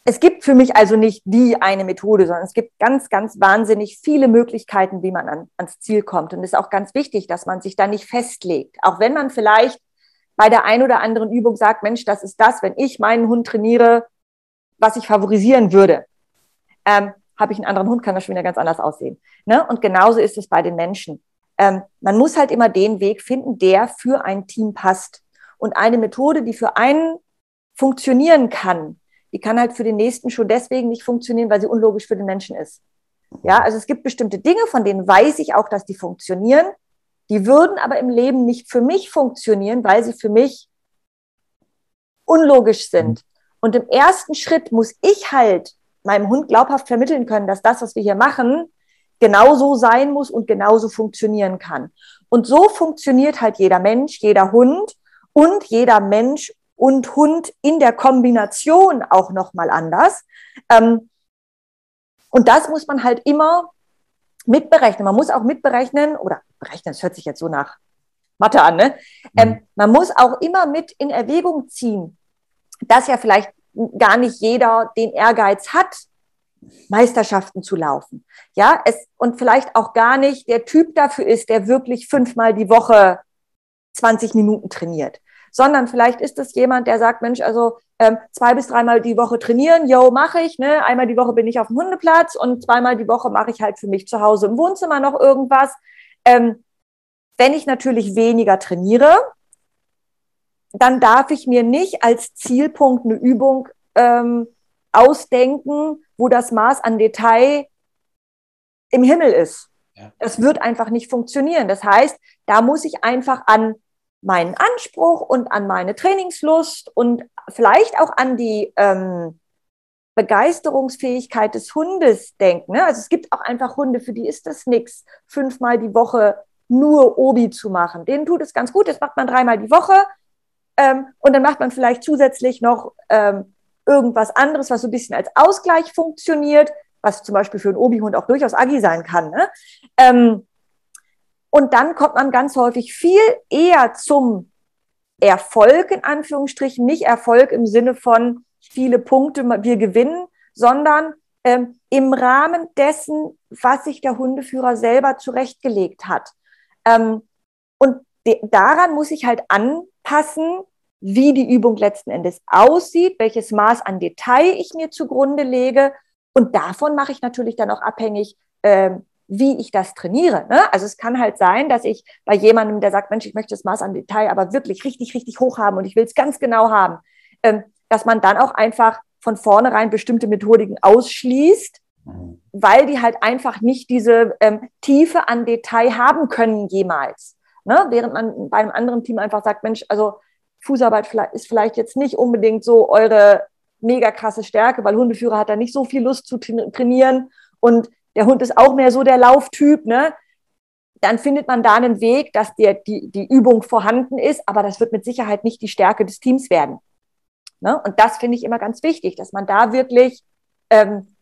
es gibt für mich also nicht die eine Methode, sondern es gibt ganz, ganz wahnsinnig viele Möglichkeiten, wie man an, ans Ziel kommt. Und es ist auch ganz wichtig, dass man sich da nicht festlegt. Auch wenn man vielleicht bei der einen oder anderen Übung sagt, Mensch, das ist das, wenn ich meinen Hund trainiere, was ich favorisieren würde. Ähm, habe ich einen anderen Hund, kann das schon wieder ganz anders aussehen. Ne? Und genauso ist es bei den Menschen. Ähm, man muss halt immer den Weg finden, der für ein Team passt. Und eine Methode, die für einen funktionieren kann, die kann halt für den nächsten schon deswegen nicht funktionieren, weil sie unlogisch für den Menschen ist. Ja, also es gibt bestimmte Dinge, von denen weiß ich auch, dass die funktionieren. Die würden aber im Leben nicht für mich funktionieren, weil sie für mich unlogisch sind. Und im ersten Schritt muss ich halt meinem Hund glaubhaft vermitteln können, dass das, was wir hier machen, genauso sein muss und genauso funktionieren kann. Und so funktioniert halt jeder Mensch, jeder Hund und jeder Mensch und Hund in der Kombination auch nochmal anders. Ähm, und das muss man halt immer mitberechnen. Man muss auch mitberechnen, oder berechnen, das hört sich jetzt so nach Mathe an, ne? Ähm, mhm. man muss auch immer mit in Erwägung ziehen, dass ja vielleicht gar nicht jeder den Ehrgeiz hat, Meisterschaften zu laufen. Ja, es, und vielleicht auch gar nicht der Typ dafür ist, der wirklich fünfmal die Woche 20 Minuten trainiert sondern vielleicht ist es jemand, der sagt, Mensch, also ähm, zwei bis dreimal die Woche trainieren, yo, mache ich, ne? Einmal die Woche bin ich auf dem Hundeplatz und zweimal die Woche mache ich halt für mich zu Hause im Wohnzimmer noch irgendwas. Ähm, wenn ich natürlich weniger trainiere, dann darf ich mir nicht als Zielpunkt eine Übung ähm, ausdenken, wo das Maß an Detail im Himmel ist. Ja. Das wird einfach nicht funktionieren. Das heißt, da muss ich einfach an meinen Anspruch und an meine Trainingslust und vielleicht auch an die ähm, Begeisterungsfähigkeit des Hundes denken. Ne? Also es gibt auch einfach Hunde, für die ist das nichts, fünfmal die Woche nur Obi zu machen. Denen tut es ganz gut, das macht man dreimal die Woche ähm, und dann macht man vielleicht zusätzlich noch ähm, irgendwas anderes, was so ein bisschen als Ausgleich funktioniert, was zum Beispiel für einen Obi-Hund auch durchaus agi sein kann. Ne? Ähm, und dann kommt man ganz häufig viel eher zum Erfolg, in Anführungsstrichen, nicht Erfolg im Sinne von viele Punkte, wir gewinnen, sondern ähm, im Rahmen dessen, was sich der Hundeführer selber zurechtgelegt hat. Ähm, und daran muss ich halt anpassen, wie die Übung letzten Endes aussieht, welches Maß an Detail ich mir zugrunde lege. Und davon mache ich natürlich dann auch abhängig, äh, wie ich das trainiere. Ne? Also es kann halt sein, dass ich bei jemandem, der sagt, Mensch, ich möchte das Maß an Detail aber wirklich richtig, richtig hoch haben und ich will es ganz genau haben, ähm, dass man dann auch einfach von vornherein bestimmte Methodiken ausschließt, mhm. weil die halt einfach nicht diese ähm, Tiefe an Detail haben können jemals. Ne? Während man bei einem anderen Team einfach sagt, Mensch, also Fußarbeit ist vielleicht jetzt nicht unbedingt so eure mega krasse Stärke, weil Hundeführer hat da nicht so viel Lust zu trainieren und der Hund ist auch mehr so der Lauftyp, ne? Dann findet man da einen Weg, dass der, die, die Übung vorhanden ist, aber das wird mit Sicherheit nicht die Stärke des Teams werden. Ne? Und das finde ich immer ganz wichtig, dass man da wirklich ähm,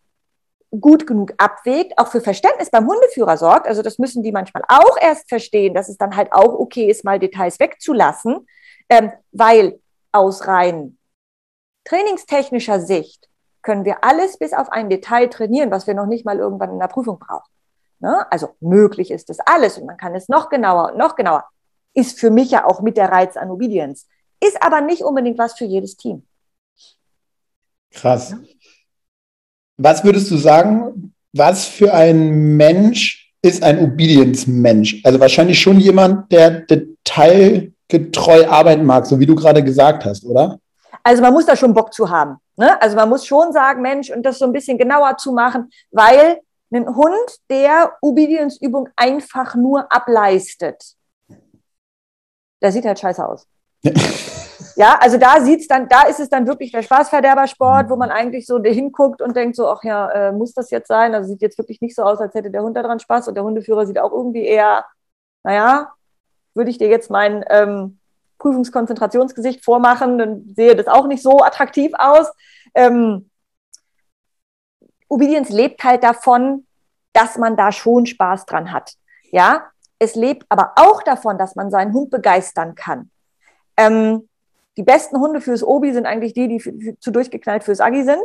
gut genug abwägt, auch für Verständnis beim Hundeführer sorgt. Also das müssen die manchmal auch erst verstehen, dass es dann halt auch okay ist, mal Details wegzulassen, ähm, weil aus rein trainingstechnischer Sicht können wir alles bis auf ein Detail trainieren, was wir noch nicht mal irgendwann in der Prüfung brauchen. Ne? Also möglich ist das alles und man kann es noch genauer und noch genauer. Ist für mich ja auch mit der Reiz an Obedience. Ist aber nicht unbedingt was für jedes Team. Krass. Was würdest du sagen, was für ein Mensch ist ein Obedience-Mensch? Also wahrscheinlich schon jemand, der detailgetreu arbeiten mag, so wie du gerade gesagt hast, oder? Also man muss da schon Bock zu haben. Ne? Also man muss schon sagen, Mensch, und das so ein bisschen genauer zu machen, weil ein Hund, der Obedience-Übung einfach nur ableistet, der sieht halt scheiße aus. ja, also da sieht's dann, da ist es dann wirklich der Spaßverderbersport, wo man eigentlich so hinguckt und denkt so, ach ja, äh, muss das jetzt sein? Also sieht jetzt wirklich nicht so aus, als hätte der Hund daran Spaß und der Hundeführer sieht auch irgendwie eher, naja, würde ich dir jetzt meinen ähm, Prüfungskonzentrationsgesicht vormachen, dann sehe das auch nicht so attraktiv aus. Ähm, Obedience lebt halt davon, dass man da schon Spaß dran hat. Ja, es lebt aber auch davon, dass man seinen Hund begeistern kann. Ähm, die besten Hunde fürs Obi sind eigentlich die, die für, für, zu durchgeknallt fürs Agi sind,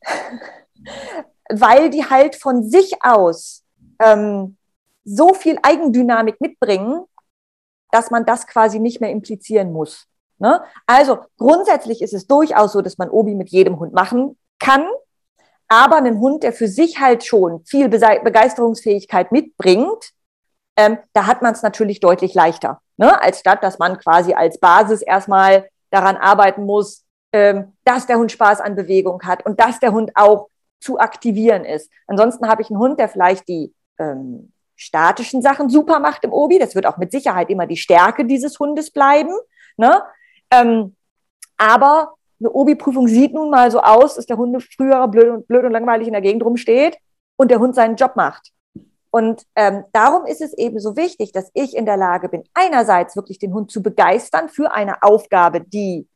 weil die halt von sich aus ähm, so viel Eigendynamik mitbringen, dass man das quasi nicht mehr implizieren muss. Ne? Also grundsätzlich ist es durchaus so, dass man Obi mit jedem Hund machen kann, aber einen Hund, der für sich halt schon viel Begeisterungsfähigkeit mitbringt, ähm, da hat man es natürlich deutlich leichter, ne? als statt, dass man quasi als Basis erstmal daran arbeiten muss, ähm, dass der Hund Spaß an Bewegung hat und dass der Hund auch zu aktivieren ist. Ansonsten habe ich einen Hund, der vielleicht die ähm, statischen Sachen super macht im Obi. Das wird auch mit Sicherheit immer die Stärke dieses Hundes bleiben. Ne? Ähm, aber eine Obi-Prüfung sieht nun mal so aus, dass der Hund früher blöd und, blöd und langweilig in der Gegend rumsteht und der Hund seinen Job macht. Und ähm, darum ist es eben so wichtig, dass ich in der Lage bin, einerseits wirklich den Hund zu begeistern für eine Aufgabe, die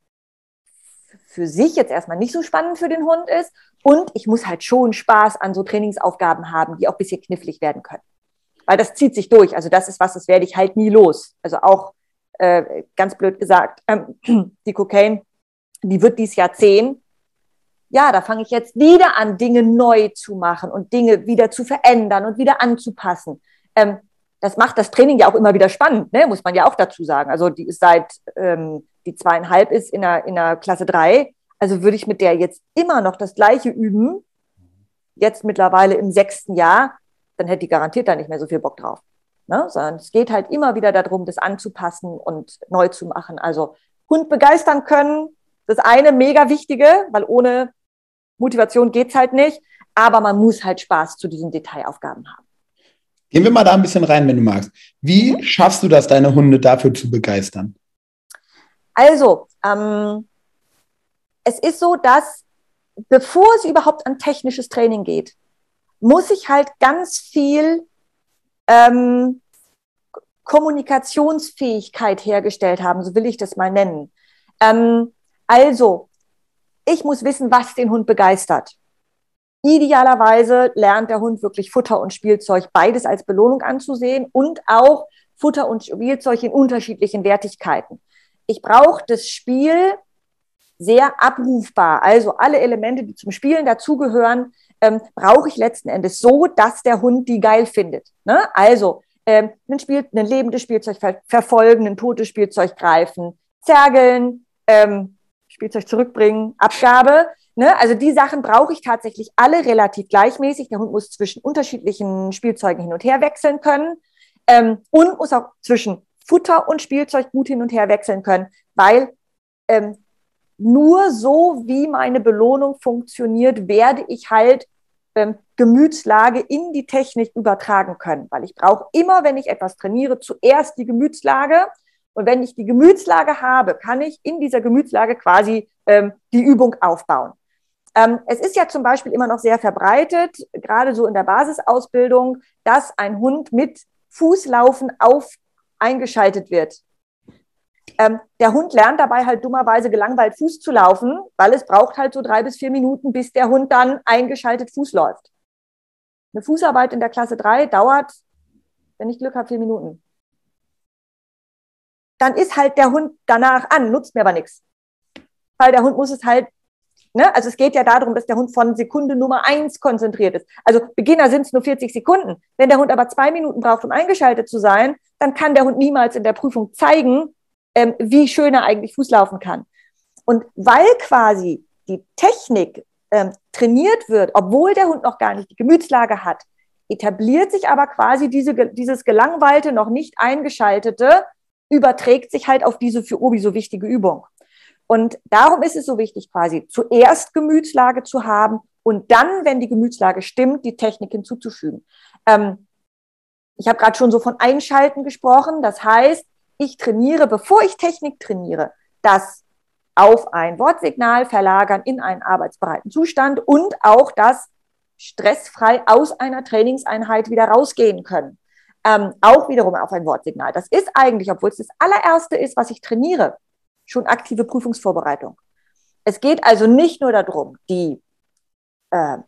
für sich jetzt erstmal nicht so spannend für den Hund ist. Und ich muss halt schon Spaß an so Trainingsaufgaben haben, die auch ein bisschen knifflig werden können weil das zieht sich durch. Also das ist was, das werde ich halt nie los. Also auch äh, ganz blöd gesagt, ähm, die Cocaine, die wird dies Jahr zehn. Ja, da fange ich jetzt wieder an, Dinge neu zu machen und Dinge wieder zu verändern und wieder anzupassen. Ähm, das macht das Training ja auch immer wieder spannend, ne? muss man ja auch dazu sagen. Also die ist seit ähm, die zweieinhalb ist in der, in der Klasse drei. Also würde ich mit der jetzt immer noch das Gleiche üben, jetzt mittlerweile im sechsten Jahr, dann hätte die garantiert da nicht mehr so viel Bock drauf. Ne? Sondern es geht halt immer wieder darum, das anzupassen und neu zu machen. Also Hund begeistern können, das eine mega wichtige, weil ohne Motivation geht es halt nicht. Aber man muss halt Spaß zu diesen Detailaufgaben haben. Gehen wir mal da ein bisschen rein, wenn du magst. Wie mhm. schaffst du das, deine Hunde dafür zu begeistern? Also, ähm, es ist so, dass bevor es überhaupt an technisches Training geht, muss ich halt ganz viel ähm, Kommunikationsfähigkeit hergestellt haben, so will ich das mal nennen. Ähm, also, ich muss wissen, was den Hund begeistert. Idealerweise lernt der Hund wirklich Futter und Spielzeug beides als Belohnung anzusehen und auch Futter und Spielzeug in unterschiedlichen Wertigkeiten. Ich brauche das Spiel sehr abrufbar, also alle Elemente, die zum Spielen dazugehören, ähm, brauche ich letzten Endes so, dass der Hund die geil findet. Ne? Also ähm, ein, Spiel, ein lebendes Spielzeug ver verfolgen, ein totes Spielzeug greifen, zergeln, ähm, Spielzeug zurückbringen, Abgabe. Ne? Also die Sachen brauche ich tatsächlich alle relativ gleichmäßig. Der Hund muss zwischen unterschiedlichen Spielzeugen hin und her wechseln können ähm, und muss auch zwischen Futter und Spielzeug gut hin und her wechseln können, weil ähm, nur so, wie meine Belohnung funktioniert, werde ich halt ähm, Gemütslage in die Technik übertragen können. Weil ich brauche immer, wenn ich etwas trainiere, zuerst die Gemütslage. Und wenn ich die Gemütslage habe, kann ich in dieser Gemütslage quasi ähm, die Übung aufbauen. Ähm, es ist ja zum Beispiel immer noch sehr verbreitet, gerade so in der Basisausbildung, dass ein Hund mit Fußlaufen auf eingeschaltet wird. Ähm, der Hund lernt dabei halt dummerweise gelangweilt Fuß zu laufen, weil es braucht halt so drei bis vier Minuten, bis der Hund dann eingeschaltet Fuß läuft. Eine Fußarbeit in der Klasse 3 dauert, wenn ich Glück habe, vier Minuten. Dann ist halt der Hund danach an, nutzt mir aber nichts. Weil der Hund muss es halt, ne? also es geht ja darum, dass der Hund von Sekunde Nummer eins konzentriert ist. Also Beginner sind es nur 40 Sekunden. Wenn der Hund aber zwei Minuten braucht, um eingeschaltet zu sein, dann kann der Hund niemals in der Prüfung zeigen, ähm, wie schön er eigentlich Fuß laufen kann. Und weil quasi die Technik ähm, trainiert wird, obwohl der Hund noch gar nicht die Gemütslage hat, etabliert sich aber quasi diese, dieses gelangweilte, noch nicht eingeschaltete, überträgt sich halt auf diese für Obi so wichtige Übung. Und darum ist es so wichtig, quasi zuerst Gemütslage zu haben und dann, wenn die Gemütslage stimmt, die Technik hinzuzufügen. Ähm, ich habe gerade schon so von Einschalten gesprochen. Das heißt, ich trainiere, bevor ich Technik trainiere, das auf ein Wortsignal verlagern in einen arbeitsbereiten Zustand und auch das stressfrei aus einer Trainingseinheit wieder rausgehen können. Ähm, auch wiederum auf ein Wortsignal. Das ist eigentlich, obwohl es das allererste ist, was ich trainiere, schon aktive Prüfungsvorbereitung. Es geht also nicht nur darum, die äh,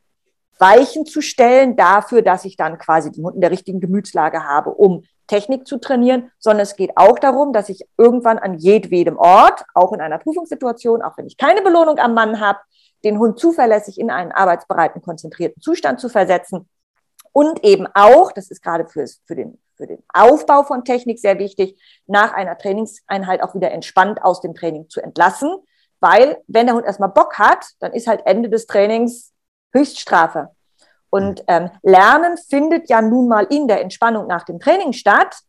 Weichen zu stellen dafür, dass ich dann quasi den Hund in der richtigen Gemütslage habe, um Technik zu trainieren, sondern es geht auch darum, dass ich irgendwann an jedwedem Ort, auch in einer Prüfungssituation, auch wenn ich keine Belohnung am Mann habe, den Hund zuverlässig in einen arbeitsbereiten, konzentrierten Zustand zu versetzen und eben auch, das ist gerade für, für, den, für den Aufbau von Technik sehr wichtig, nach einer Trainingseinheit auch wieder entspannt aus dem Training zu entlassen, weil wenn der Hund erstmal Bock hat, dann ist halt Ende des Trainings Höchststrafe. Und ähm, Lernen findet ja nun mal in der Entspannung nach dem Training statt.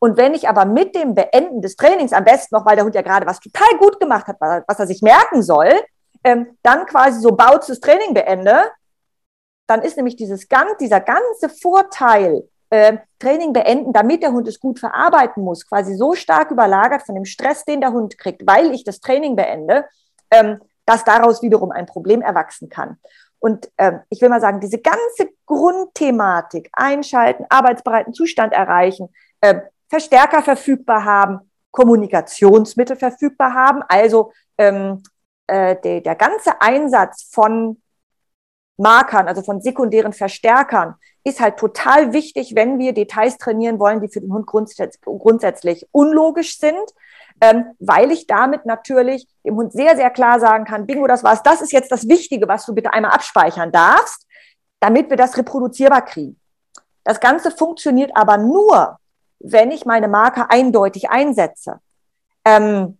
Und wenn ich aber mit dem Beenden des Trainings, am besten noch, weil der Hund ja gerade was total gut gemacht hat, was er sich merken soll, ähm, dann quasi so bautzes Training beende, dann ist nämlich dieses, dieser ganze Vorteil, äh, Training beenden, damit der Hund es gut verarbeiten muss, quasi so stark überlagert von dem Stress, den der Hund kriegt, weil ich das Training beende, ähm, dass daraus wiederum ein Problem erwachsen kann. Und ähm, ich will mal sagen, diese ganze Grundthematik, einschalten, arbeitsbereiten Zustand erreichen, äh, Verstärker verfügbar haben, Kommunikationsmittel verfügbar haben, also ähm, äh, der, der ganze Einsatz von Markern, also von sekundären Verstärkern, ist halt total wichtig, wenn wir Details trainieren wollen, die für den Hund grundsätzlich unlogisch sind, ähm, weil ich damit natürlich dem Hund sehr, sehr klar sagen kann, Bingo, das war's, das ist jetzt das Wichtige, was du bitte einmal abspeichern darfst, damit wir das reproduzierbar kriegen. Das Ganze funktioniert aber nur, wenn ich meine Marker eindeutig einsetze. Ähm,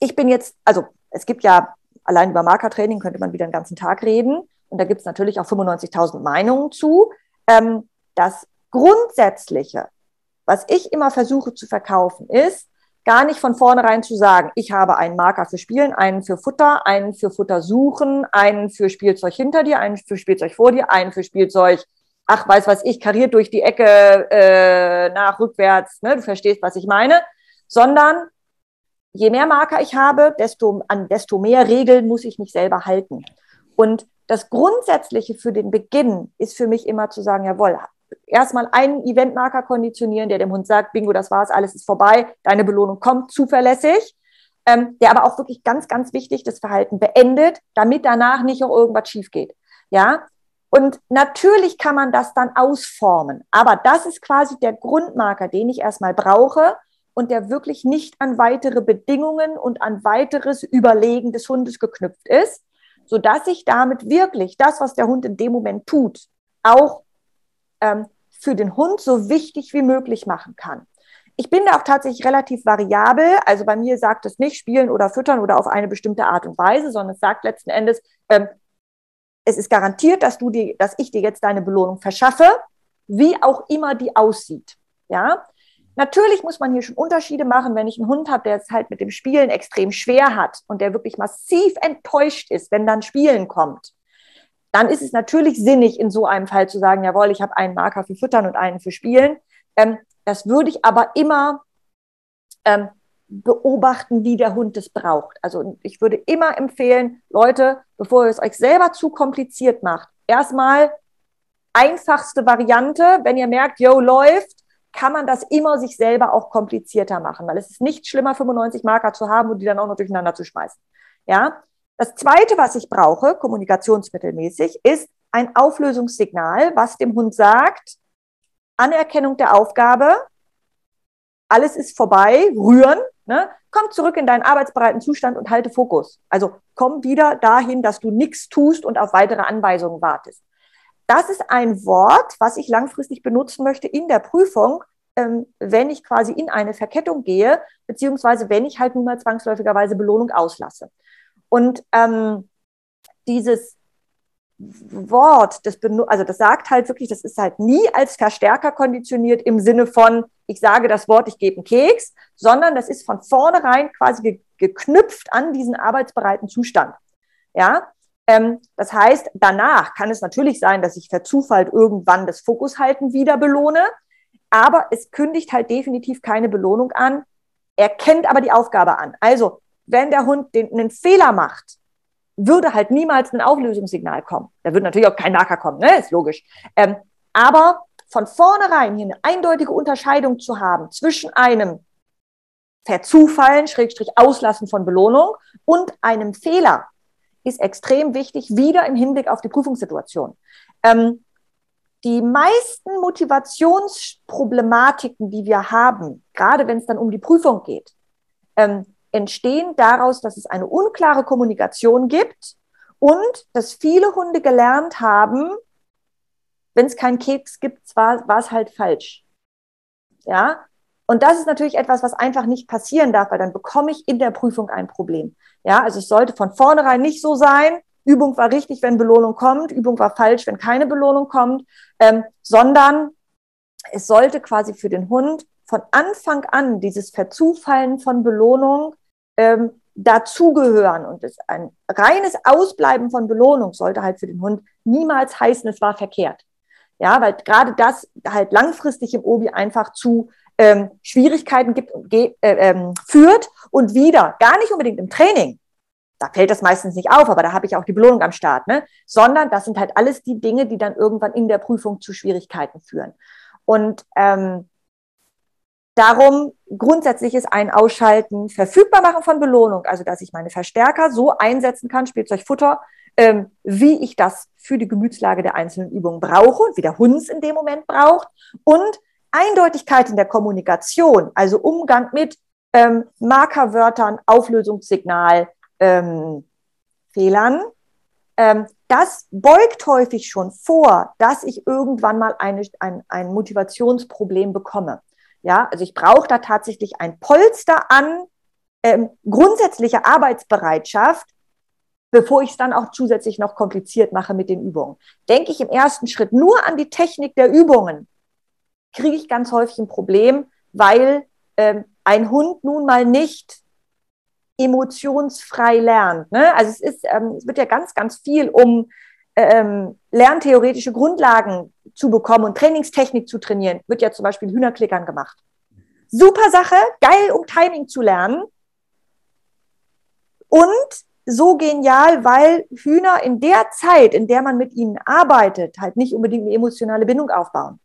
ich bin jetzt, also es gibt ja allein über Markertraining könnte man wieder den ganzen Tag reden. Und da gibt es natürlich auch 95.000 Meinungen zu. Ähm, das Grundsätzliche, was ich immer versuche zu verkaufen, ist, gar nicht von vornherein zu sagen, ich habe einen Marker für Spielen, einen für Futter, einen für Futter suchen, einen für Spielzeug hinter dir, einen für Spielzeug vor dir, einen für Spielzeug, ach, weiß was ich, kariert durch die Ecke äh, nach rückwärts, ne, du verstehst, was ich meine, sondern je mehr Marker ich habe, desto, an desto mehr Regeln muss ich mich selber halten. Und das Grundsätzliche für den Beginn ist für mich immer zu sagen, jawohl, erstmal einen Eventmarker konditionieren, der dem Hund sagt, Bingo, das war's, alles ist vorbei, deine Belohnung kommt zuverlässig, ähm, der aber auch wirklich ganz, ganz wichtig das Verhalten beendet, damit danach nicht auch irgendwas schief geht. Ja, und natürlich kann man das dann ausformen, aber das ist quasi der Grundmarker, den ich erstmal brauche und der wirklich nicht an weitere Bedingungen und an weiteres Überlegen des Hundes geknüpft ist, sodass ich damit wirklich das, was der Hund in dem Moment tut, auch ähm, für den Hund so wichtig wie möglich machen kann. ich bin da auch tatsächlich relativ variabel. Also bei mir sagt es nicht spielen oder füttern oder auf eine bestimmte Art und Weise, sondern es sagt letzten Endes, ähm, es ist garantiert, dass du die, dass ich dir jetzt deine Belohnung verschaffe, wie auch immer die aussieht. Ja, Natürlich muss man hier schon Unterschiede machen, wenn ich einen Hund habe, der es halt mit dem Spielen extrem schwer hat und der wirklich massiv enttäuscht ist, wenn dann Spielen kommt. Dann ist es natürlich sinnig, in so einem Fall zu sagen, jawohl, ich habe einen Marker für Füttern und einen für Spielen. Ähm, das würde ich aber immer ähm, beobachten, wie der Hund es braucht. Also ich würde immer empfehlen, Leute, bevor ihr es euch selber zu kompliziert macht, erstmal einfachste Variante, wenn ihr merkt, yo, läuft, kann man das immer sich selber auch komplizierter machen, weil es ist nicht schlimmer, 95 Marker zu haben und die dann auch noch durcheinander zu schmeißen. Ja. Das zweite, was ich brauche, kommunikationsmittelmäßig, ist ein Auflösungssignal, was dem Hund sagt, Anerkennung der Aufgabe, alles ist vorbei, rühren, ne? komm zurück in deinen arbeitsbereiten Zustand und halte Fokus. Also komm wieder dahin, dass du nichts tust und auf weitere Anweisungen wartest. Das ist ein Wort, was ich langfristig benutzen möchte in der Prüfung, ähm, wenn ich quasi in eine Verkettung gehe, beziehungsweise wenn ich halt nun mal zwangsläufigerweise Belohnung auslasse. Und ähm, dieses Wort, das, also das sagt halt wirklich, das ist halt nie als Verstärker konditioniert im Sinne von, ich sage das Wort, ich gebe einen Keks, sondern das ist von vornherein quasi ge geknüpft an diesen arbeitsbereiten Zustand. Ja, ähm, das heißt, danach kann es natürlich sein, dass ich per Zufall irgendwann das Fokushalten wieder belohne, aber es kündigt halt definitiv keine Belohnung an. Er kennt aber die Aufgabe an. Also, wenn der Hund den, einen Fehler macht, würde halt niemals ein Auflösungssignal kommen. Da würde natürlich auch kein Marker kommen, ne? ist logisch. Ähm, aber von vornherein hier eine eindeutige Unterscheidung zu haben zwischen einem Verzufallen, Schrägstrich Auslassen von Belohnung und einem Fehler, ist extrem wichtig, wieder im Hinblick auf die Prüfungssituation. Ähm, die meisten Motivationsproblematiken, die wir haben, gerade wenn es dann um die Prüfung geht, ähm, entstehen daraus, dass es eine unklare Kommunikation gibt und dass viele Hunde gelernt haben, wenn es keinen Keks gibt, war, es halt falsch. Ja, und das ist natürlich etwas, was einfach nicht passieren darf, weil dann bekomme ich in der Prüfung ein Problem. Ja, also es sollte von vornherein nicht so sein, Übung war richtig, wenn Belohnung kommt, Übung war falsch, wenn keine Belohnung kommt, ähm, sondern es sollte quasi für den Hund von Anfang an dieses Verzufallen von Belohnung ähm, dazugehören. Und das, ein reines Ausbleiben von Belohnung sollte halt für den Hund niemals heißen, es war verkehrt. Ja, weil gerade das halt langfristig im Obi einfach zu ähm, Schwierigkeiten gibt und äh, ähm, führt und wieder, gar nicht unbedingt im Training, da fällt das meistens nicht auf, aber da habe ich auch die Belohnung am Start, ne? sondern das sind halt alles die Dinge, die dann irgendwann in der Prüfung zu Schwierigkeiten führen. Und ähm, darum grundsätzliches ein Ausschalten, verfügbar machen von Belohnung, also dass ich meine Verstärker so einsetzen kann, Spielzeugfutter, ähm, wie ich das für die Gemütslage der einzelnen Übungen brauche und wie der Hund es in dem Moment braucht. Und Eindeutigkeit in der Kommunikation, also Umgang mit ähm, Markerwörtern, Auflösungssignal, ähm, Fehlern, ähm, das beugt häufig schon vor, dass ich irgendwann mal eine, ein, ein Motivationsproblem bekomme. Ja, also ich brauche da tatsächlich ein Polster an ähm, grundsätzlicher Arbeitsbereitschaft, bevor ich es dann auch zusätzlich noch kompliziert mache mit den Übungen. Denke ich im ersten Schritt nur an die Technik der Übungen, kriege ich ganz häufig ein Problem, weil ähm, ein Hund nun mal nicht emotionsfrei lernt. Ne? Also es ist, ähm, es wird ja ganz, ganz viel um ähm, lerntheoretische Grundlagen zu bekommen und Trainingstechnik zu trainieren. Wird ja zum Beispiel Hühnerklickern gemacht. Super Sache, geil, um Timing zu lernen. Und so genial, weil Hühner in der Zeit, in der man mit ihnen arbeitet, halt nicht unbedingt eine emotionale Bindung aufbauen.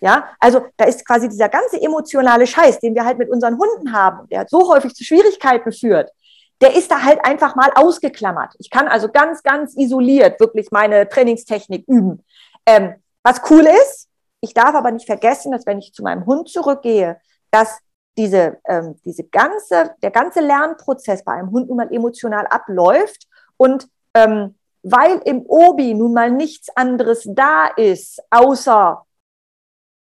Ja, also da ist quasi dieser ganze emotionale Scheiß, den wir halt mit unseren Hunden haben, der so häufig zu Schwierigkeiten führt, der ist da halt einfach mal ausgeklammert. Ich kann also ganz, ganz isoliert wirklich meine Trainingstechnik üben. Ähm, was cool ist, ich darf aber nicht vergessen, dass wenn ich zu meinem Hund zurückgehe, dass diese, ähm, diese ganze, der ganze Lernprozess bei einem Hund nun mal emotional abläuft und ähm, weil im Obi nun mal nichts anderes da ist, außer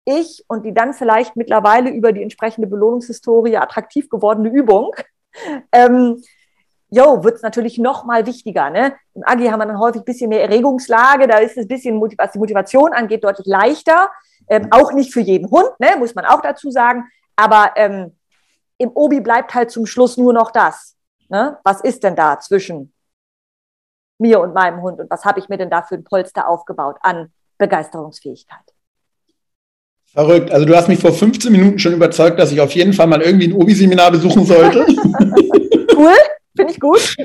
ich und die dann vielleicht mittlerweile über die entsprechende Belohnungshistorie attraktiv gewordene Übung, ähm, jo, wird es natürlich noch mal wichtiger. Ne? Im Agi haben wir dann häufig ein bisschen mehr Erregungslage, da ist es ein bisschen, was die Motivation angeht, deutlich leichter. Ähm, auch nicht für jeden Hund, ne? muss man auch dazu sagen. Aber ähm, im Obi bleibt halt zum Schluss nur noch das. Ne? Was ist denn da zwischen mir und meinem Hund und was habe ich mir denn da für ein Polster aufgebaut an Begeisterungsfähigkeit? Verrückt. Also du hast mich vor 15 Minuten schon überzeugt, dass ich auf jeden Fall mal irgendwie ein Obi-Seminar besuchen sollte. cool, finde ich gut.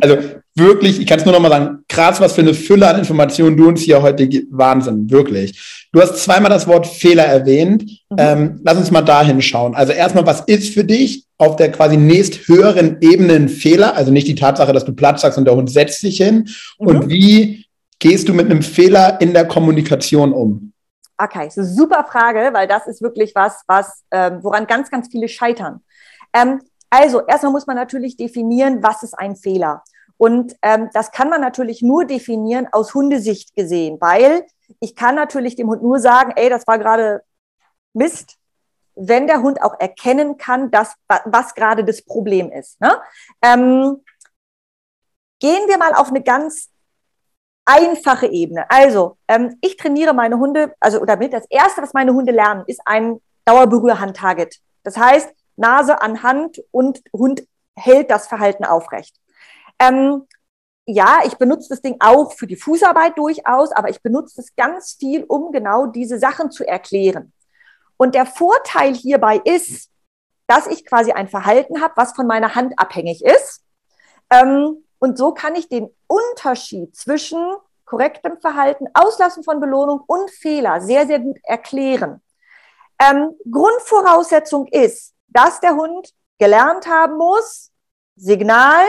Also wirklich, ich kann es nur noch mal sagen, krass, was für eine Fülle an Informationen du uns hier heute gibst. Wahnsinn, wirklich. Du hast zweimal das Wort Fehler erwähnt. Mhm. Ähm, lass uns mal dahin schauen. Also erstmal, was ist für dich auf der quasi nächst höheren Ebene ein Fehler? Also nicht die Tatsache, dass du Platz sagst und der Hund setzt sich hin. Mhm. Und wie gehst du mit einem Fehler in der Kommunikation um? Okay, super Frage, weil das ist wirklich was, was ähm, woran ganz, ganz viele scheitern. Ähm, also, erstmal muss man natürlich definieren, was ist ein Fehler. Und ähm, das kann man natürlich nur definieren aus Hundesicht gesehen, weil ich kann natürlich dem Hund nur sagen, ey, das war gerade Mist, wenn der Hund auch erkennen kann, dass, was gerade das Problem ist. Ne? Ähm, gehen wir mal auf eine ganz einfache Ebene. Also, ähm, ich trainiere meine Hunde, also damit das Erste, was meine Hunde lernen, ist ein Dauerberührhand-Target. Das heißt, Nase an Hand und Hund hält das Verhalten aufrecht. Ähm, ja, ich benutze das Ding auch für die Fußarbeit durchaus, aber ich benutze es ganz viel, um genau diese Sachen zu erklären. Und der Vorteil hierbei ist, dass ich quasi ein Verhalten habe, was von meiner Hand abhängig ist. Ähm, und so kann ich den Unterschied zwischen korrektem Verhalten, Auslassen von Belohnung und Fehler sehr, sehr gut erklären. Ähm, Grundvoraussetzung ist, dass der Hund gelernt haben muss, Signal,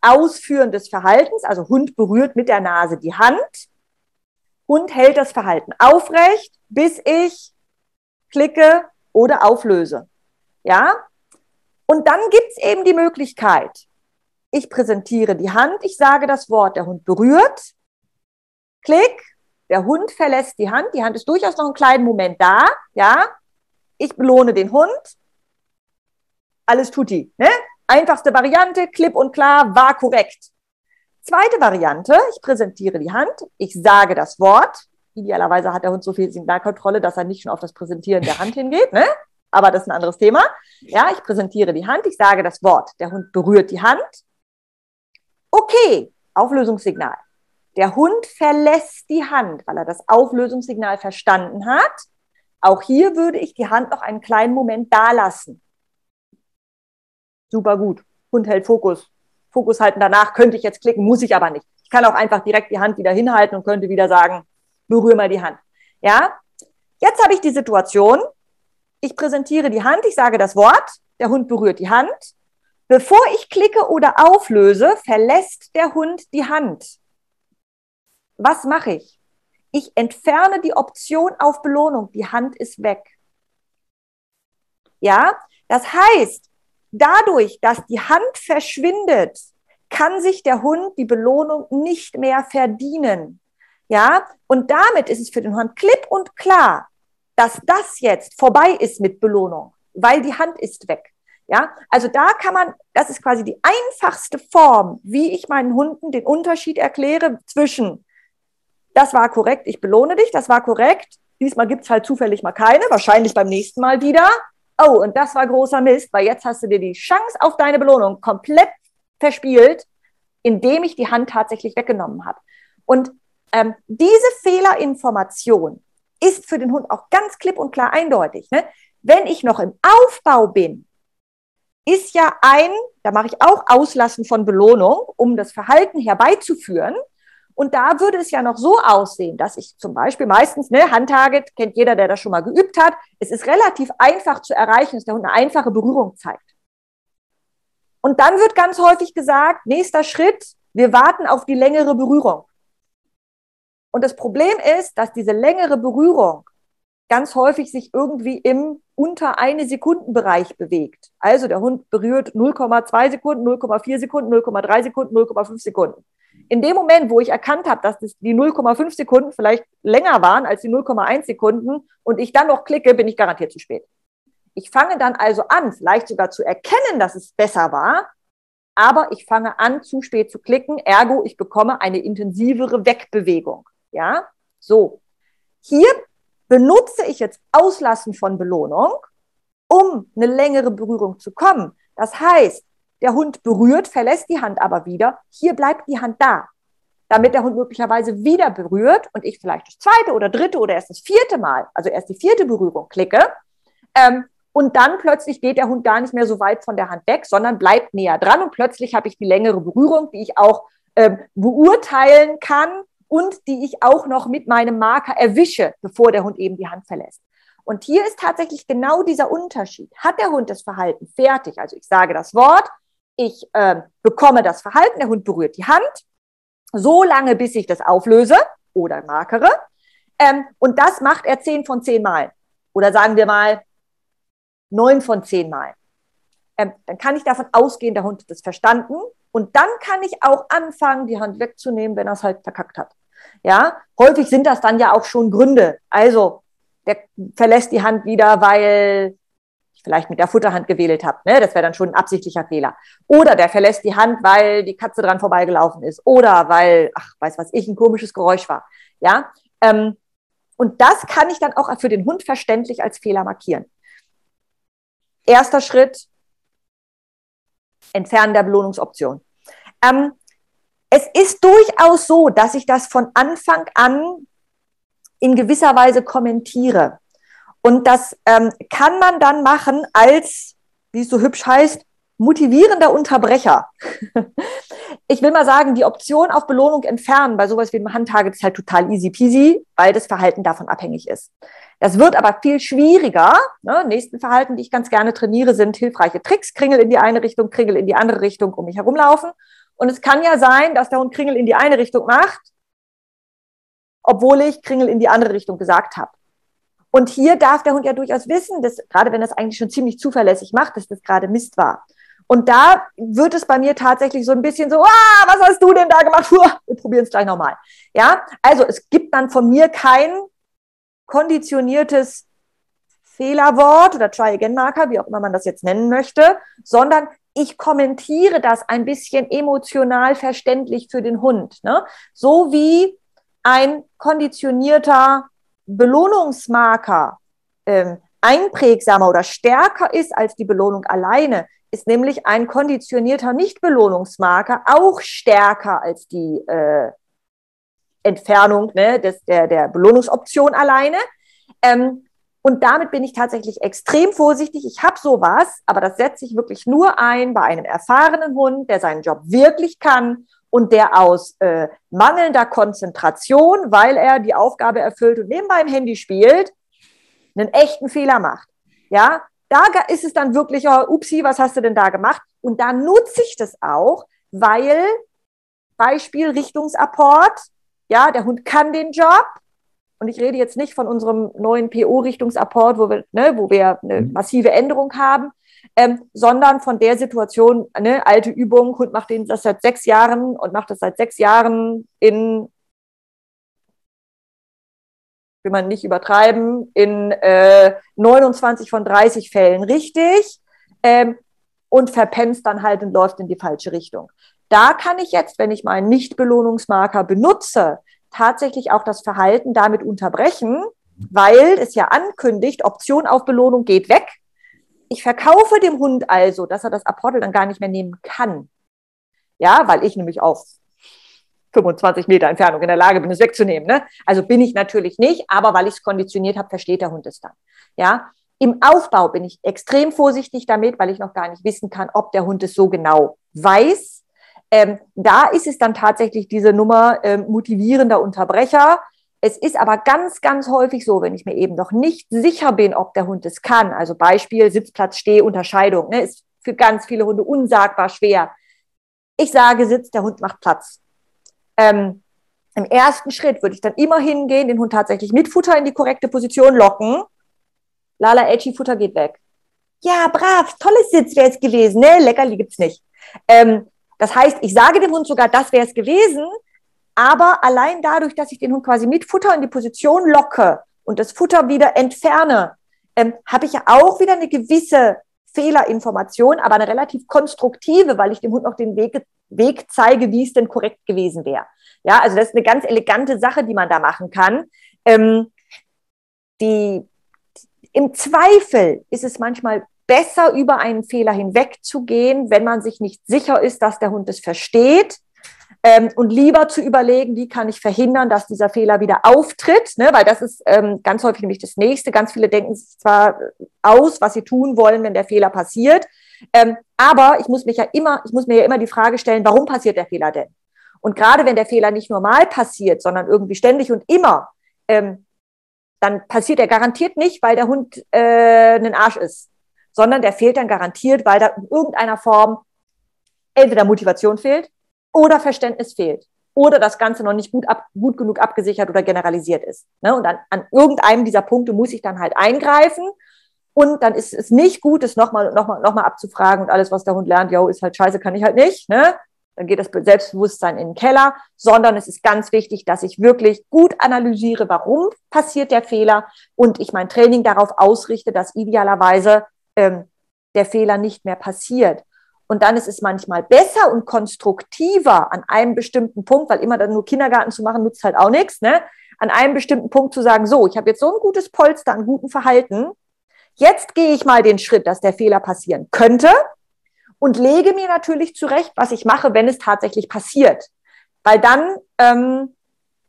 Ausführen des Verhaltens, also Hund berührt mit der Nase die Hand, Hund hält das Verhalten aufrecht, bis ich klicke oder auflöse. Ja? Und dann gibt's eben die Möglichkeit, ich präsentiere die Hand, ich sage das Wort, der Hund berührt, klick, der Hund verlässt die Hand, die Hand ist durchaus noch einen kleinen Moment da, ja, ich belohne den Hund, alles tutti, ne? Einfachste Variante, klipp und klar, war korrekt. Zweite Variante, ich präsentiere die Hand, ich sage das Wort, idealerweise hat der Hund so viel Signalkontrolle, dass er nicht schon auf das Präsentieren der Hand hingeht, ne? aber das ist ein anderes Thema. Ja, ich präsentiere die Hand, ich sage das Wort, der Hund berührt die Hand, Okay, Auflösungssignal. Der Hund verlässt die Hand, weil er das Auflösungssignal verstanden hat. Auch hier würde ich die Hand noch einen kleinen Moment da lassen. Super gut. Hund hält Fokus. Fokus halten danach könnte ich jetzt klicken, muss ich aber nicht. Ich kann auch einfach direkt die Hand wieder hinhalten und könnte wieder sagen, berühre mal die Hand. Ja? Jetzt habe ich die Situation. Ich präsentiere die Hand, ich sage das Wort, der Hund berührt die Hand. Bevor ich klicke oder auflöse, verlässt der Hund die Hand. Was mache ich? Ich entferne die Option auf Belohnung. Die Hand ist weg. Ja, das heißt, dadurch, dass die Hand verschwindet, kann sich der Hund die Belohnung nicht mehr verdienen. Ja, und damit ist es für den Hund klipp und klar, dass das jetzt vorbei ist mit Belohnung, weil die Hand ist weg. Ja, also da kann man, das ist quasi die einfachste Form, wie ich meinen Hunden den Unterschied erkläre zwischen, das war korrekt, ich belohne dich, das war korrekt, diesmal gibt's halt zufällig mal keine, wahrscheinlich beim nächsten Mal wieder. Oh, und das war großer Mist, weil jetzt hast du dir die Chance auf deine Belohnung komplett verspielt, indem ich die Hand tatsächlich weggenommen habe. Und ähm, diese Fehlerinformation ist für den Hund auch ganz klipp und klar eindeutig. Ne? Wenn ich noch im Aufbau bin, ist ja ein, da mache ich auch Auslassen von Belohnung, um das Verhalten herbeizuführen. Und da würde es ja noch so aussehen, dass ich zum Beispiel meistens, ne, Handtarget, kennt jeder, der das schon mal geübt hat, es ist relativ einfach zu erreichen, dass der Hund eine einfache Berührung zeigt. Und dann wird ganz häufig gesagt, nächster Schritt, wir warten auf die längere Berührung. Und das Problem ist, dass diese längere Berührung ganz häufig sich irgendwie im unter eine Sekundenbereich bewegt. Also der Hund berührt 0,2 Sekunden, 0,4 Sekunden, 0,3 Sekunden, 0,5 Sekunden. In dem Moment, wo ich erkannt habe, dass das die 0,5 Sekunden vielleicht länger waren als die 0,1 Sekunden und ich dann noch klicke, bin ich garantiert zu spät. Ich fange dann also an, vielleicht sogar zu erkennen, dass es besser war, aber ich fange an, zu spät zu klicken, ergo ich bekomme eine intensivere Wegbewegung. Ja, so. Hier benutze ich jetzt Auslassen von Belohnung, um eine längere Berührung zu kommen. Das heißt, der Hund berührt, verlässt die Hand aber wieder. Hier bleibt die Hand da, damit der Hund möglicherweise wieder berührt und ich vielleicht das zweite oder dritte oder erst das vierte Mal, also erst die vierte Berührung klicke. Ähm, und dann plötzlich geht der Hund gar nicht mehr so weit von der Hand weg, sondern bleibt näher dran und plötzlich habe ich die längere Berührung, die ich auch ähm, beurteilen kann und die ich auch noch mit meinem Marker erwische, bevor der Hund eben die Hand verlässt. Und hier ist tatsächlich genau dieser Unterschied. Hat der Hund das Verhalten fertig? Also ich sage das Wort, ich äh, bekomme das Verhalten, der Hund berührt die Hand, so lange, bis ich das auflöse oder markere. Ähm, und das macht er zehn von zehn Mal. Oder sagen wir mal neun von zehn Mal. Ähm, dann kann ich davon ausgehen, der Hund hat das verstanden. Und dann kann ich auch anfangen, die Hand wegzunehmen, wenn er es halt verkackt hat. Ja, häufig sind das dann ja auch schon Gründe. Also, der verlässt die Hand wieder, weil ich vielleicht mit der Futterhand gewählt habe. Ne? Das wäre dann schon ein absichtlicher Fehler. Oder der verlässt die Hand, weil die Katze dran vorbeigelaufen ist. Oder weil, ach, weiß was ich, ein komisches Geräusch war. Ja, ähm, und das kann ich dann auch für den Hund verständlich als Fehler markieren. Erster Schritt, Entfernen der Belohnungsoption. Ähm, es ist durchaus so, dass ich das von Anfang an in gewisser Weise kommentiere. Und das ähm, kann man dann machen als, wie es so hübsch heißt, motivierender Unterbrecher. ich will mal sagen, die Option auf Belohnung entfernen bei sowas wie einem Handtarget ist halt total easy peasy, weil das Verhalten davon abhängig ist. Das wird aber viel schwieriger. Ne? Nächsten Verhalten, die ich ganz gerne trainiere, sind hilfreiche Tricks. Kringel in die eine Richtung, Kringel in die andere Richtung, um mich herumlaufen. Und es kann ja sein, dass der Hund Kringel in die eine Richtung macht, obwohl ich Kringel in die andere Richtung gesagt habe. Und hier darf der Hund ja durchaus wissen, dass, gerade wenn das eigentlich schon ziemlich zuverlässig macht, dass das gerade Mist war. Und da wird es bei mir tatsächlich so ein bisschen so, ah, was hast du denn da gemacht? Wir probieren es gleich nochmal. Ja, also es gibt dann von mir kein konditioniertes Fehlerwort oder Try-Again-Marker, wie auch immer man das jetzt nennen möchte, sondern ich kommentiere das ein bisschen emotional verständlich für den Hund. Ne? So wie ein konditionierter Belohnungsmarker ähm, einprägsamer oder stärker ist als die Belohnung alleine, ist nämlich ein konditionierter Nicht-Belohnungsmarker auch stärker als die äh, Entfernung ne, des, der, der Belohnungsoption alleine. Ähm, und damit bin ich tatsächlich extrem vorsichtig. Ich habe sowas, aber das setze ich wirklich nur ein bei einem erfahrenen Hund, der seinen Job wirklich kann und der aus äh, mangelnder Konzentration, weil er die Aufgabe erfüllt und nebenbei im Handy spielt, einen echten Fehler macht. Ja, da ist es dann wirklich, oh, upsi, was hast du denn da gemacht? Und da nutze ich das auch, weil Beispiel Richtungsapport, ja, der Hund kann den Job. Und ich rede jetzt nicht von unserem neuen PO-Richtungsapport, wo wir, ne, wo wir eine mhm. massive Änderung haben, ähm, sondern von der Situation, ne, alte Übung, Hund macht den das seit sechs Jahren und macht das seit sechs Jahren in will man nicht übertreiben, in äh, 29 von 30 Fällen richtig ähm, und verpenst dann halt und läuft in die falsche Richtung. Da kann ich jetzt, wenn ich meinen Nicht-Belohnungsmarker benutze, tatsächlich auch das Verhalten damit unterbrechen, weil es ja ankündigt, Option auf Belohnung geht weg. Ich verkaufe dem Hund also, dass er das Apportel dann gar nicht mehr nehmen kann. Ja, weil ich nämlich auf 25 Meter Entfernung in der Lage bin, es wegzunehmen. Ne? Also bin ich natürlich nicht, aber weil ich es konditioniert habe, versteht der Hund es dann. Ja, im Aufbau bin ich extrem vorsichtig damit, weil ich noch gar nicht wissen kann, ob der Hund es so genau weiß. Ähm, da ist es dann tatsächlich diese Nummer ähm, motivierender Unterbrecher. Es ist aber ganz, ganz häufig so, wenn ich mir eben noch nicht sicher bin, ob der Hund es kann. Also Beispiel Sitzplatz, Steh, Unterscheidung, ne, ist für ganz viele Hunde unsagbar schwer. Ich sage Sitz, der Hund macht Platz. Ähm, Im ersten Schritt würde ich dann immer hingehen, den Hund tatsächlich mit Futter in die korrekte Position locken. Lala Edgy Futter geht weg. Ja, brav, tolles Sitz wäre es gewesen, ne? Leckerli gibt's nicht. Ähm, Das heißt, ich sage dem Hund sogar, das wäre es gewesen, aber allein dadurch, dass ich den Hund quasi mit Futter in die Position locke und das Futter wieder entferne, ähm, habe ich ja auch wieder eine gewisse Fehlerinformation, aber eine relativ konstruktive, weil ich dem Hund noch den Weg, Weg zeige, wie es denn korrekt gewesen wäre. Ja, also das ist eine ganz elegante Sache, die man da machen kann. Ähm, die, Im Zweifel ist es manchmal besser, über einen Fehler hinwegzugehen, wenn man sich nicht sicher ist, dass der Hund es versteht ähm, und lieber zu überlegen, wie kann ich verhindern, dass dieser Fehler wieder auftritt, ne? weil das ist ähm, ganz häufig nämlich das Nächste. Ganz viele denken sich zwar aus, was sie tun wollen, wenn der Fehler passiert, ähm, aber ich muss mich ja immer, ich muss mir ja immer die Frage stellen, warum passiert der Fehler denn? Und gerade wenn der Fehler nicht normal passiert, sondern irgendwie ständig und immer, ähm, dann passiert er garantiert nicht, weil der Hund äh, ein Arsch ist, sondern der fehlt dann garantiert, weil da in irgendeiner Form entweder Motivation fehlt oder Verständnis fehlt oder das Ganze noch nicht gut, ab, gut genug abgesichert oder generalisiert ist. Ne? Und an, an irgendeinem dieser Punkte muss ich dann halt eingreifen. Und dann ist es nicht gut, es nochmal noch mal, noch mal abzufragen und alles, was der Hund lernt, yo, ist halt scheiße, kann ich halt nicht. Ne? Dann geht das Selbstbewusstsein in den Keller, sondern es ist ganz wichtig, dass ich wirklich gut analysiere, warum passiert der Fehler und ich mein Training darauf ausrichte, dass idealerweise ähm, der Fehler nicht mehr passiert. Und dann ist es manchmal besser und konstruktiver an einem bestimmten Punkt, weil immer dann nur Kindergarten zu machen, nutzt halt auch nichts, ne? An einem bestimmten Punkt zu sagen, so, ich habe jetzt so ein gutes Polster an gutem Verhalten. Jetzt gehe ich mal den Schritt, dass der Fehler passieren könnte und lege mir natürlich zurecht, was ich mache, wenn es tatsächlich passiert. Weil dann ähm,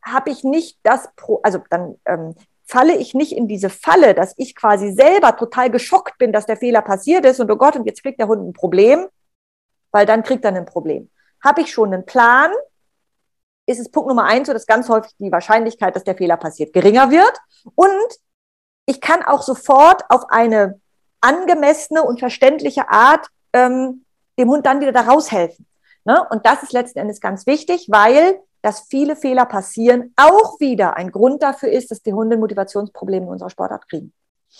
habe ich nicht das, Pro also dann ähm, falle ich nicht in diese Falle, dass ich quasi selber total geschockt bin, dass der Fehler passiert ist und oh Gott, und jetzt kriegt der Hund ein Problem, weil dann kriegt er ein Problem. Habe ich schon einen Plan, ist es Punkt Nummer eins, so dass ganz häufig die Wahrscheinlichkeit, dass der Fehler passiert, geringer wird. Und ich kann auch sofort auf eine angemessene und verständliche Art ähm, dem Hund dann wieder da raushelfen. Ne? Und das ist letzten Endes ganz wichtig, weil dass viele Fehler passieren, auch wieder ein Grund dafür ist, dass die Hunde Motivationsprobleme in unserer Sportart kriegen.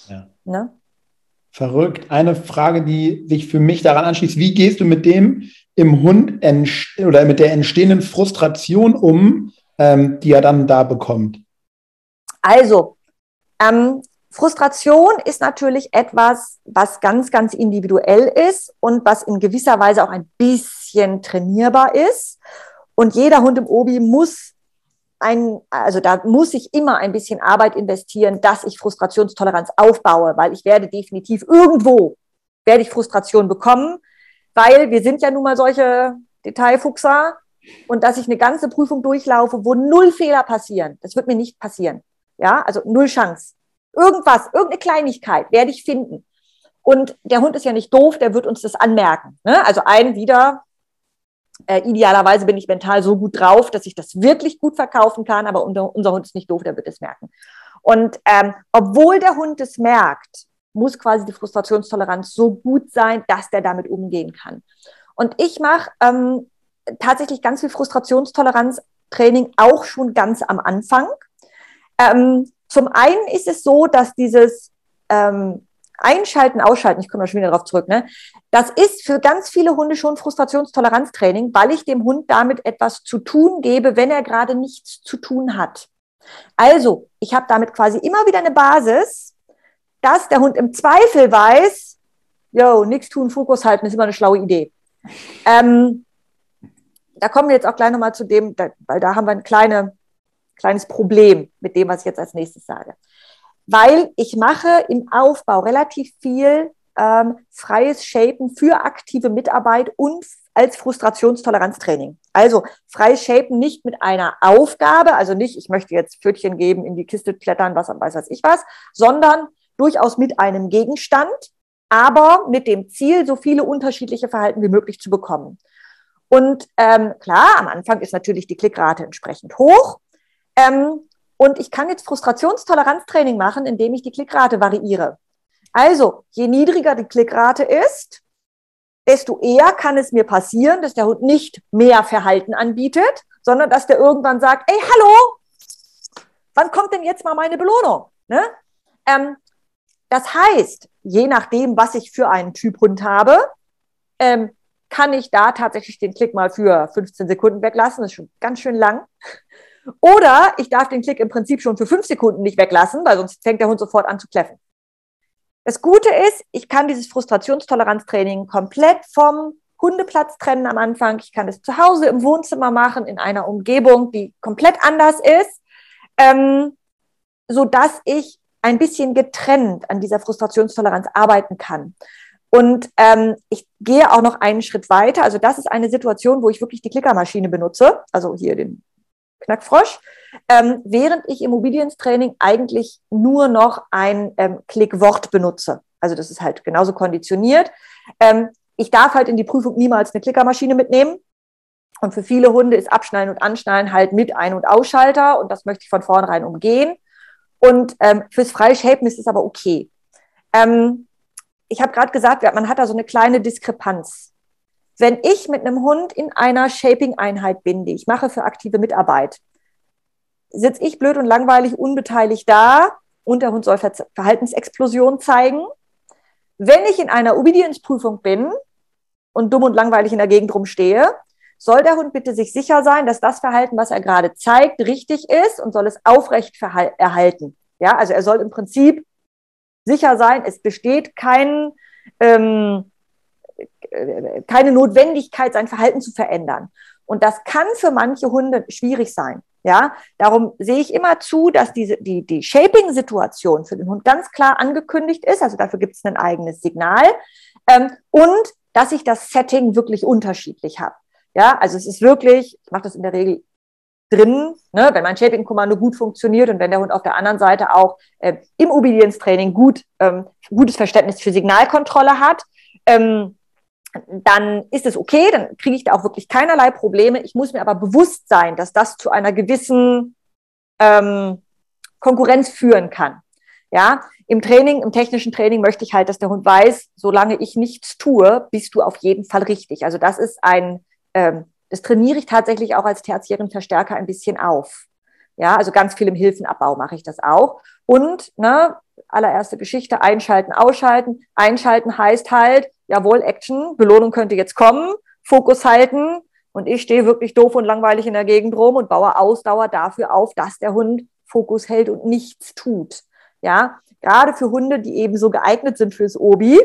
Ja. Ne? Verrückt. Eine Frage, die sich für mich daran anschließt. Wie gehst du mit dem im Hund oder mit der entstehenden Frustration um, ähm, die er dann da bekommt? Also, ähm, Frustration ist natürlich etwas, was ganz, ganz individuell ist und was in gewisser Weise auch ein bisschen trainierbar ist. Und jeder Hund im Obi muss ein, also da muss ich immer ein bisschen Arbeit investieren, dass ich Frustrationstoleranz aufbaue, weil ich werde definitiv irgendwo werde ich Frustration bekommen, weil wir sind ja nun mal solche Detailfuchser und dass ich eine ganze Prüfung durchlaufe, wo null Fehler passieren, das wird mir nicht passieren. Ja, also null Chance. Irgendwas, irgendeine Kleinigkeit werde ich finden. Und der Hund ist ja nicht doof, der wird uns das anmerken. Ne? Also ein wieder äh, idealerweise bin ich mental so gut drauf, dass ich das wirklich gut verkaufen kann, aber unser, unser Hund ist nicht doof, der wird es merken. Und ähm, obwohl der Hund es merkt, muss quasi die Frustrationstoleranz so gut sein, dass der damit umgehen kann. Und ich mache ähm, tatsächlich ganz viel Frustrationstoleranztraining auch schon ganz am Anfang. Ähm, zum einen ist es so, dass dieses ähm, Einschalten, Ausschalten, ich komme da schon wieder darauf zurück, ne? Das ist für ganz viele Hunde schon Frustrationstoleranztraining, weil ich dem Hund damit etwas zu tun gebe, wenn er gerade nichts zu tun hat. Also, ich habe damit quasi immer wieder eine Basis, dass der Hund im Zweifel weiß, yo, nichts tun, Fokus halten, ist immer eine schlaue Idee. Ähm, da kommen wir jetzt auch gleich nochmal zu dem, weil da haben wir ein kleine, kleines Problem mit dem, was ich jetzt als nächstes sage weil ich mache im Aufbau relativ viel ähm, freies Shapen für aktive Mitarbeit und als Frustrationstoleranztraining. Also freies Shapen nicht mit einer Aufgabe, also nicht, ich möchte jetzt Pfötchen geben, in die Kiste klettern, was weiß was ich was, sondern durchaus mit einem Gegenstand, aber mit dem Ziel, so viele unterschiedliche Verhalten wie möglich zu bekommen. Und ähm, klar, am Anfang ist natürlich die Klickrate entsprechend hoch. Ähm, und ich kann jetzt Frustrationstoleranztraining machen, indem ich die Klickrate variiere. Also, je niedriger die Klickrate ist, desto eher kann es mir passieren, dass der Hund nicht mehr Verhalten anbietet, sondern dass der irgendwann sagt, ey, hallo, wann kommt denn jetzt mal meine Belohnung? Ne? Ähm, das heißt, je nachdem, was ich für einen Typ Hund habe, ähm, kann ich da tatsächlich den Klick mal für 15 Sekunden weglassen. Das ist schon ganz schön lang. Oder ich darf den Klick im Prinzip schon für fünf Sekunden nicht weglassen, weil sonst fängt der Hund sofort an zu kläffen. Das Gute ist, ich kann dieses Frustrationstoleranztraining komplett vom Hundeplatz trennen am Anfang. Ich kann es zu Hause im Wohnzimmer machen, in einer Umgebung, die komplett anders ist, ähm, so dass ich ein bisschen getrennt an dieser Frustrationstoleranz arbeiten kann. Und ähm, ich gehe auch noch einen Schritt weiter. Also das ist eine Situation, wo ich wirklich die Klickermaschine benutze, also hier den Knackfrosch, ähm, während ich im Immobilienstraining eigentlich nur noch ein ähm, Klickwort benutze. Also das ist halt genauso konditioniert. Ähm, ich darf halt in die Prüfung niemals eine Klickermaschine mitnehmen. Und für viele Hunde ist Abschneiden und Anschneiden halt mit Ein- und Ausschalter und das möchte ich von vornherein umgehen. Und ähm, fürs freie Shapen ist es aber okay. Ähm, ich habe gerade gesagt, man hat da so eine kleine Diskrepanz. Wenn ich mit einem Hund in einer Shaping-Einheit bin, die ich mache für aktive Mitarbeit, sitze ich blöd und langweilig unbeteiligt da und der Hund soll Ver Verhaltensexplosion zeigen. Wenn ich in einer Obedienzprüfung bin und dumm und langweilig in der Gegend rumstehe, soll der Hund bitte sich sicher sein, dass das Verhalten, was er gerade zeigt, richtig ist und soll es aufrecht erhalten. Ja, also er soll im Prinzip sicher sein, es besteht kein, ähm, keine Notwendigkeit, sein Verhalten zu verändern. Und das kann für manche Hunde schwierig sein. Ja, darum sehe ich immer zu, dass diese, die, die Shaping-Situation für den Hund ganz klar angekündigt ist. Also dafür gibt es ein eigenes Signal. Ähm, und dass ich das Setting wirklich unterschiedlich habe. Ja, also es ist wirklich, ich mache das in der Regel drin, ne, wenn mein Shaping-Kommando gut funktioniert und wenn der Hund auf der anderen Seite auch äh, im Obedienztraining gut, ähm, gutes Verständnis für Signalkontrolle hat, ähm, dann ist es okay, dann kriege ich da auch wirklich keinerlei Probleme. Ich muss mir aber bewusst sein, dass das zu einer gewissen ähm, Konkurrenz führen kann. Ja, im Training, im technischen Training möchte ich halt, dass der Hund weiß, solange ich nichts tue, bist du auf jeden Fall richtig. Also das ist ein, ähm, das trainiere ich tatsächlich auch als tertiären Verstärker ein bisschen auf. Ja, also ganz viel im Hilfenabbau mache ich das auch. Und, ne, allererste Geschichte, einschalten, ausschalten. Einschalten heißt halt, jawohl, Action, Belohnung könnte jetzt kommen, Fokus halten und ich stehe wirklich doof und langweilig in der Gegend rum und baue Ausdauer dafür auf, dass der Hund Fokus hält und nichts tut. Ja, gerade für Hunde, die eben so geeignet sind fürs Obi,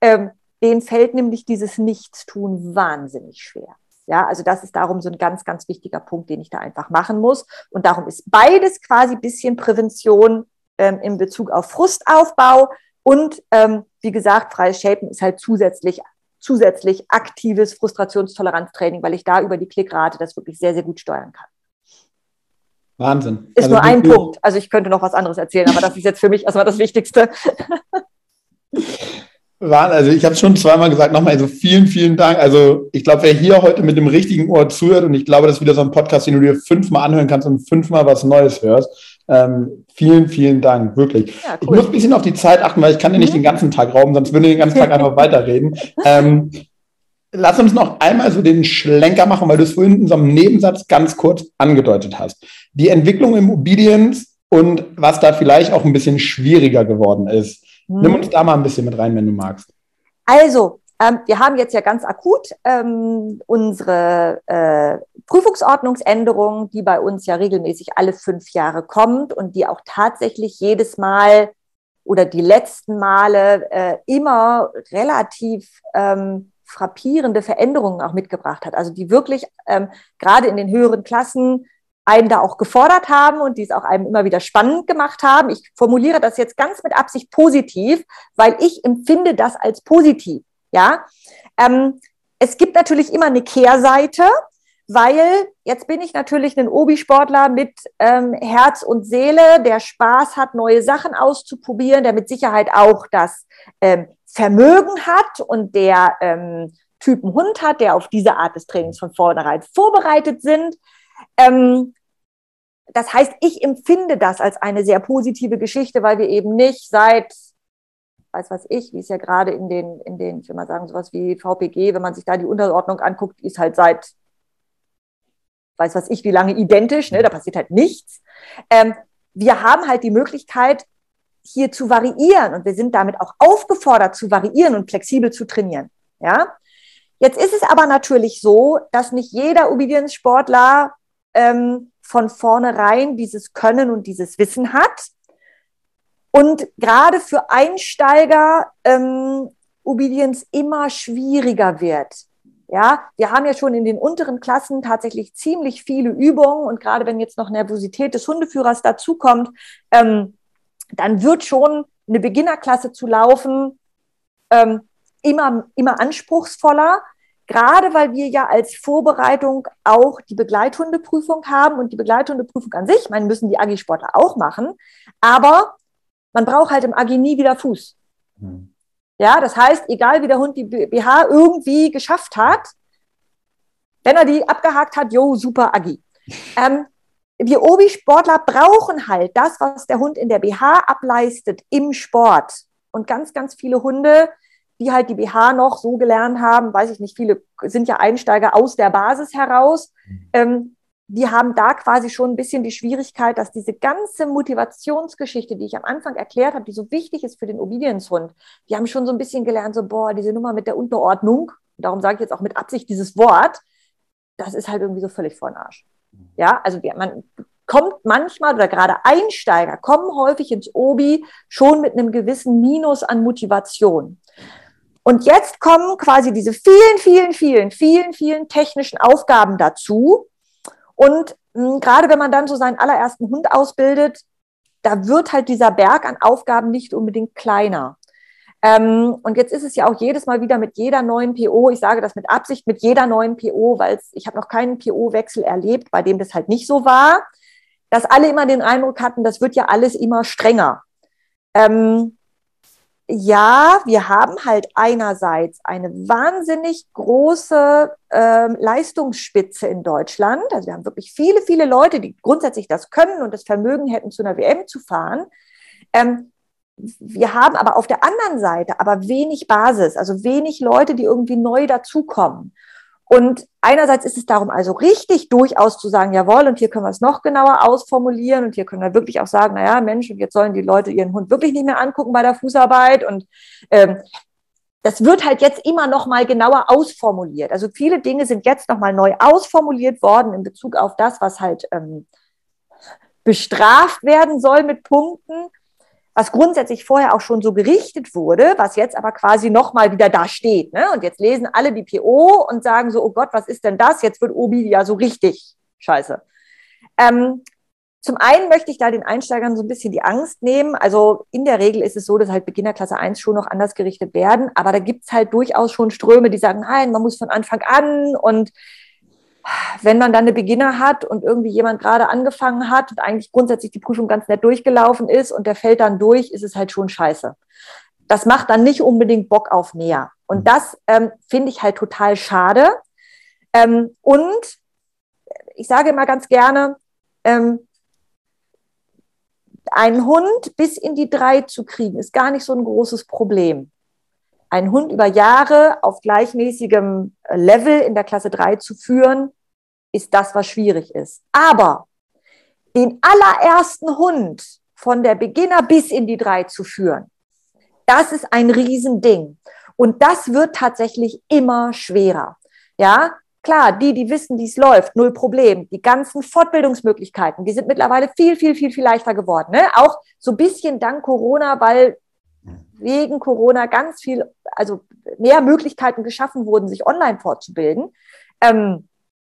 ähm, denen fällt nämlich dieses Nichtstun wahnsinnig schwer. Ja, also das ist darum so ein ganz, ganz wichtiger Punkt, den ich da einfach machen muss. Und darum ist beides quasi bisschen Prävention ähm, in Bezug auf Frustaufbau und ähm, wie gesagt, freies Shapen ist halt zusätzlich zusätzlich aktives Frustrationstoleranztraining, weil ich da über die Klickrate das wirklich sehr, sehr gut steuern kann. Wahnsinn. Ist also nur ein Punkt. Also ich könnte noch was anderes erzählen, aber das ist jetzt für mich erstmal das Wichtigste. Also ich habe es schon zweimal gesagt, nochmal, also vielen, vielen Dank. Also ich glaube, wer hier heute mit dem richtigen Ohr zuhört und ich glaube, das ist wieder so ein Podcast, den du dir fünfmal anhören kannst und fünfmal was Neues hörst, ähm, vielen, vielen Dank, wirklich. Ja, cool. Ich muss ein bisschen auf die Zeit achten, weil ich kann dir nicht mhm. den ganzen Tag rauben, sonst würde ich den ganzen Tag einfach weiterreden. Ähm, lass uns noch einmal so den Schlenker machen, weil du es vorhin in so einem Nebensatz ganz kurz angedeutet hast. Die Entwicklung im Obedience und was da vielleicht auch ein bisschen schwieriger geworden ist. Mhm. Nimm uns da mal ein bisschen mit rein, wenn du magst. Also, ähm, wir haben jetzt ja ganz akut ähm, unsere äh, Prüfungsordnungsänderung, die bei uns ja regelmäßig alle fünf Jahre kommt und die auch tatsächlich jedes Mal oder die letzten Male äh, immer relativ ähm, frappierende Veränderungen auch mitgebracht hat. Also die wirklich ähm, gerade in den höheren Klassen einen da auch gefordert haben und die es auch einem immer wieder spannend gemacht haben. Ich formuliere das jetzt ganz mit Absicht positiv, weil ich empfinde das als positiv. Ja, ähm, es gibt natürlich immer eine Kehrseite, weil jetzt bin ich natürlich ein Obi-Sportler mit ähm, Herz und Seele, der Spaß hat, neue Sachen auszuprobieren, der mit Sicherheit auch das ähm, Vermögen hat und der ähm, Typen Hund hat, der auf diese Art des Trainings von vornherein vorbereitet sind. Ähm, das heißt, ich empfinde das als eine sehr positive Geschichte, weil wir eben nicht seit weiß was ich, wie es ja gerade in den, in den, ich will mal sagen, sowas wie VPG, wenn man sich da die Unterordnung anguckt, ist halt seit, weiß was ich, wie lange identisch, ne? da passiert halt nichts. Ähm, wir haben halt die Möglichkeit, hier zu variieren und wir sind damit auch aufgefordert zu variieren und flexibel zu trainieren. Ja? Jetzt ist es aber natürlich so, dass nicht jeder Obedience-Sportler ähm, von vornherein dieses Können und dieses Wissen hat. Und gerade für Einsteiger ähm, Obedience immer schwieriger wird. Ja, wir haben ja schon in den unteren Klassen tatsächlich ziemlich viele Übungen. Und gerade wenn jetzt noch Nervosität des Hundeführers dazukommt, ähm, dann wird schon eine Beginnerklasse zu laufen ähm, immer, immer anspruchsvoller, gerade weil wir ja als Vorbereitung auch die Begleithundeprüfung haben. Und die Begleithundeprüfung an sich, man müssen die Agi-Sportler auch machen, aber man braucht halt im Agi nie wieder Fuß. Mhm. Ja, das heißt, egal wie der Hund die BH irgendwie geschafft hat, wenn er die abgehakt hat, jo, super Agi. Ähm, wir Obi-Sportler brauchen halt das, was der Hund in der BH ableistet im Sport. Und ganz, ganz viele Hunde, die halt die BH noch so gelernt haben, weiß ich nicht, viele sind ja Einsteiger aus der Basis heraus, mhm. ähm, die haben da quasi schon ein bisschen die Schwierigkeit, dass diese ganze Motivationsgeschichte, die ich am Anfang erklärt habe, die so wichtig ist für den Obedience-Hund, die haben schon so ein bisschen gelernt, so, boah, diese Nummer mit der Unterordnung, darum sage ich jetzt auch mit Absicht dieses Wort, das ist halt irgendwie so völlig vor den Arsch. Ja, also man kommt manchmal oder gerade Einsteiger kommen häufig ins Obi schon mit einem gewissen Minus an Motivation. Und jetzt kommen quasi diese vielen, vielen, vielen, vielen, vielen technischen Aufgaben dazu, und mh, hm, gerade wenn man dann so seinen allerersten Hund ausbildet, da wird halt dieser Berg an Aufgaben nicht unbedingt kleiner. Ähm, und jetzt ist es ja auch jedes Mal wieder mit jeder neuen PO, ich sage das mit Absicht, mit jeder neuen PO, weil ich habe noch keinen PO-Wechsel erlebt, bei dem das halt nicht so war, dass alle immer den Eindruck hatten, das wird ja alles immer strenger. Ähm, ja, wir haben halt einerseits eine wahnsinnig große äh, Leistungsspitze in Deutschland. Also wir haben wirklich viele, viele Leute, die grundsätzlich das können und das Vermögen hätten, zu einer WM zu fahren. Ähm, wir haben aber auf der anderen Seite aber wenig Basis, also wenig Leute, die irgendwie neu dazukommen. Und einerseits ist es darum also richtig, durchaus zu sagen, jawohl, und hier können wir es noch genauer ausformulieren. Und hier können wir wirklich auch sagen, naja, Mensch, und jetzt sollen die Leute ihren Hund wirklich nicht mehr angucken bei der Fußarbeit. Und ähm, das wird halt jetzt immer noch mal genauer ausformuliert. Also viele Dinge sind jetzt noch mal neu ausformuliert worden in Bezug auf das, was halt ähm, bestraft werden soll mit Punkten was grundsätzlich vorher auch schon so gerichtet wurde, was jetzt aber quasi nochmal wieder da steht. Ne? Und jetzt lesen alle die PO und sagen so, oh Gott, was ist denn das? Jetzt wird Obi ja so richtig scheiße. Ähm, zum einen möchte ich da den Einsteigern so ein bisschen die Angst nehmen. Also in der Regel ist es so, dass halt Beginnerklasse 1 schon noch anders gerichtet werden. Aber da gibt es halt durchaus schon Ströme, die sagen, nein, man muss von Anfang an und wenn man dann eine Beginner hat und irgendwie jemand gerade angefangen hat und eigentlich grundsätzlich die Prüfung ganz nett durchgelaufen ist und der fällt dann durch, ist es halt schon scheiße. Das macht dann nicht unbedingt Bock auf mehr. Und das ähm, finde ich halt total schade. Ähm, und ich sage immer ganz gerne, ähm, einen Hund bis in die drei zu kriegen, ist gar nicht so ein großes Problem. Einen Hund über Jahre auf gleichmäßigem Level in der Klasse 3 zu führen, ist das, was schwierig ist. Aber den allerersten Hund von der Beginner bis in die drei zu führen, das ist ein Riesending. Und das wird tatsächlich immer schwerer. Ja, klar, die, die wissen, wie es läuft, null Problem. Die ganzen Fortbildungsmöglichkeiten, die sind mittlerweile viel, viel, viel, viel leichter geworden. Ne? Auch so ein bisschen dank Corona, weil wegen Corona ganz viel, also mehr Möglichkeiten geschaffen wurden, sich online fortzubilden. Ähm,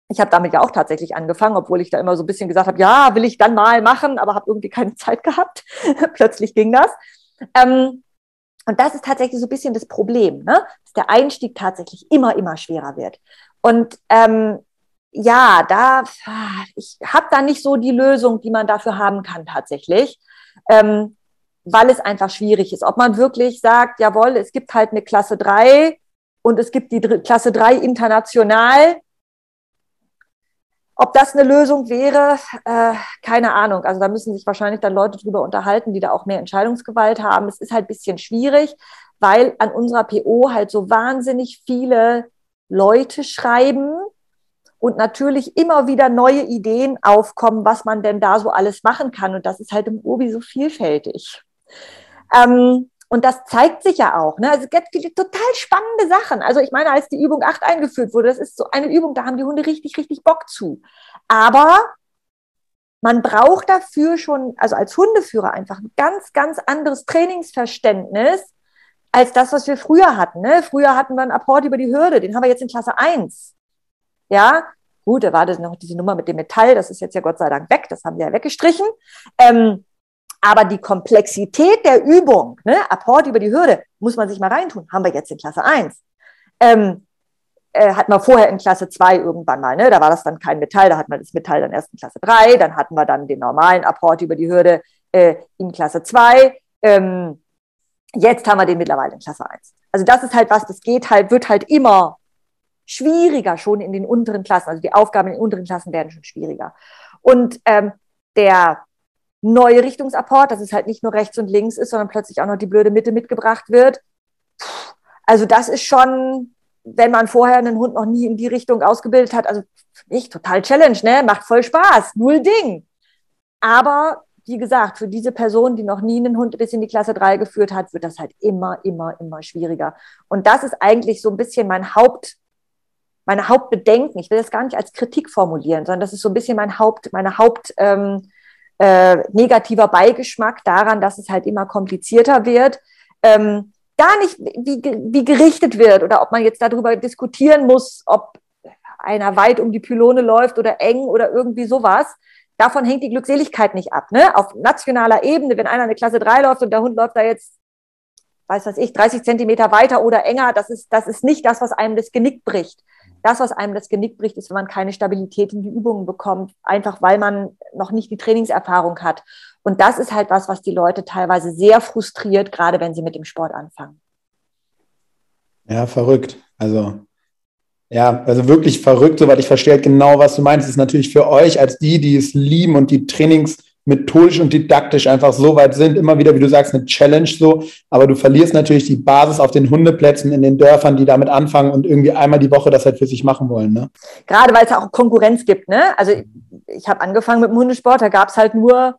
ich habe damit ja auch tatsächlich angefangen, obwohl ich da immer so ein bisschen gesagt habe, ja, will ich dann mal machen, aber habe irgendwie keine Zeit gehabt. Plötzlich ging das. Ähm, und das ist tatsächlich so ein bisschen das Problem, ne? dass der Einstieg tatsächlich immer, immer schwerer wird. Und ähm, ja, da, ich habe da nicht so die Lösung, die man dafür haben kann tatsächlich, ähm, weil es einfach schwierig ist. Ob man wirklich sagt, jawohl, es gibt halt eine Klasse 3 und es gibt die Klasse 3 international, ob das eine Lösung wäre, äh, keine Ahnung. Also da müssen sich wahrscheinlich dann Leute drüber unterhalten, die da auch mehr Entscheidungsgewalt haben. Es ist halt ein bisschen schwierig, weil an unserer PO halt so wahnsinnig viele Leute schreiben und natürlich immer wieder neue Ideen aufkommen, was man denn da so alles machen kann. Und das ist halt im Obi so vielfältig. Ähm, Und das zeigt sich ja auch. Ne? Also es gibt viele total spannende Sachen. Also ich meine, als die Übung 8 eingeführt wurde, das ist so eine Übung, da haben die Hunde richtig, richtig Bock zu. Aber man braucht dafür schon, also als Hundeführer einfach ein ganz, ganz anderes Trainingsverständnis als das, was wir früher hatten. Ne? Früher hatten wir einen Apport über die Hürde, den haben wir jetzt in Klasse 1. Ja, gut, da war das noch diese Nummer mit dem Metall, das ist jetzt ja Gott sei Dank weg, das haben wir ja weggestrichen. Ähm, aber die Komplexität der Übung, ne, Apport über die Hürde, muss man sich mal reintun, haben wir jetzt in Klasse 1. Ähm, äh, hatten wir vorher in Klasse 2 irgendwann mal, ne? da war das dann kein Metall, da hatten wir das Metall dann erst in Klasse 3, dann hatten wir dann den normalen Apport über die Hürde äh, in Klasse 2. Ähm, jetzt haben wir den mittlerweile in Klasse 1. Also das ist halt was, das geht halt, wird halt immer schwieriger schon in den unteren Klassen. Also die Aufgaben in den unteren Klassen werden schon schwieriger. Und ähm, der neue Richtungsapport, dass es halt nicht nur rechts und links ist, sondern plötzlich auch noch die blöde Mitte mitgebracht wird. Also das ist schon, wenn man vorher einen Hund noch nie in die Richtung ausgebildet hat, also nicht total Challenge, ne? Macht voll Spaß, null Ding. Aber wie gesagt, für diese Person, die noch nie einen Hund bis in die Klasse 3 geführt hat, wird das halt immer, immer, immer schwieriger. Und das ist eigentlich so ein bisschen mein Haupt, meine Hauptbedenken. Ich will das gar nicht als Kritik formulieren, sondern das ist so ein bisschen mein Haupt, meine Haupt, ähm, äh, negativer Beigeschmack daran, dass es halt immer komplizierter wird. Ähm, gar nicht, wie, wie gerichtet wird oder ob man jetzt darüber diskutieren muss, ob einer weit um die Pylone läuft oder eng oder irgendwie sowas. Davon hängt die Glückseligkeit nicht ab. Ne? Auf nationaler Ebene, wenn einer eine Klasse 3 läuft und der Hund läuft da jetzt, weiß was ich, 30 Zentimeter weiter oder enger, das ist, das ist nicht das, was einem das Genick bricht. Das, was einem das Genick bricht, ist, wenn man keine Stabilität in die Übungen bekommt, einfach weil man noch nicht die Trainingserfahrung hat. Und das ist halt was, was die Leute teilweise sehr frustriert, gerade wenn sie mit dem Sport anfangen. Ja, verrückt. Also, ja, also wirklich verrückt, soweit ich verstehe genau, was du meinst. Das ist natürlich für euch als die, die es lieben und die Trainings methodisch und didaktisch einfach so weit sind, immer wieder, wie du sagst, eine Challenge so, aber du verlierst natürlich die Basis auf den Hundeplätzen in den Dörfern, die damit anfangen und irgendwie einmal die Woche das halt für sich machen wollen. Ne? Gerade weil es auch Konkurrenz gibt. Ne? Also ich habe angefangen mit dem Hundesport, da gab es halt nur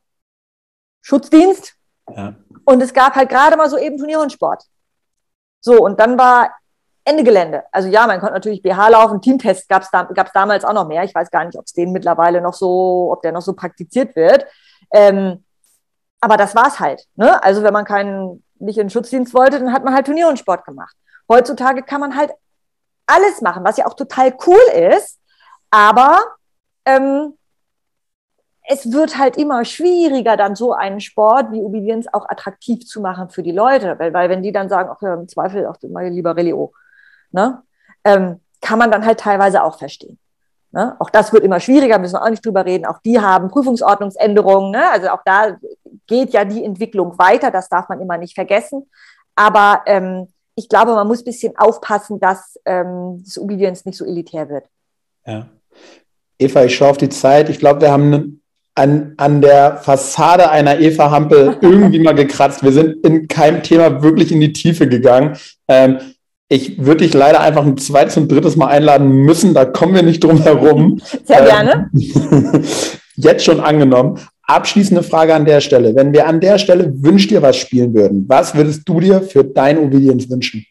Schutzdienst ja. und es gab halt gerade mal so eben Turnierhundsport. So, und dann war Ende Gelände. Also ja, man konnte natürlich BH laufen, Teamtest gab es da, gab's damals auch noch mehr. Ich weiß gar nicht, ob es den mittlerweile noch so, ob der noch so praktiziert wird. Ähm, aber das war's halt. Ne? Also wenn man keinen nicht in den Schutzdienst wollte, dann hat man halt Turnier und Sport gemacht. Heutzutage kann man halt alles machen, was ja auch total cool ist, aber ähm, es wird halt immer schwieriger, dann so einen Sport wie Obedience auch attraktiv zu machen für die Leute, weil, weil wenn die dann sagen, ach im Zweifel auch mal lieber Relio, ne? Ähm, kann man dann halt teilweise auch verstehen. Ne? Auch das wird immer schwieriger, müssen wir auch nicht drüber reden. Auch die haben Prüfungsordnungsänderungen. Ne? Also auch da geht ja die Entwicklung weiter, das darf man immer nicht vergessen. Aber ähm, ich glaube, man muss ein bisschen aufpassen, dass ähm, das Obedience nicht so elitär wird. Ja. Eva, ich schaue auf die Zeit. Ich glaube, wir haben an, an der Fassade einer Eva-Hampel irgendwie mal gekratzt. Wir sind in keinem Thema wirklich in die Tiefe gegangen. Ähm, ich würde dich leider einfach ein zweites und drittes Mal einladen müssen. Da kommen wir nicht drum herum. Sehr gerne. Jetzt schon angenommen. Abschließende Frage an der Stelle. Wenn wir an der Stelle Wünsch dir was spielen würden, was würdest du dir für dein Obedience wünschen?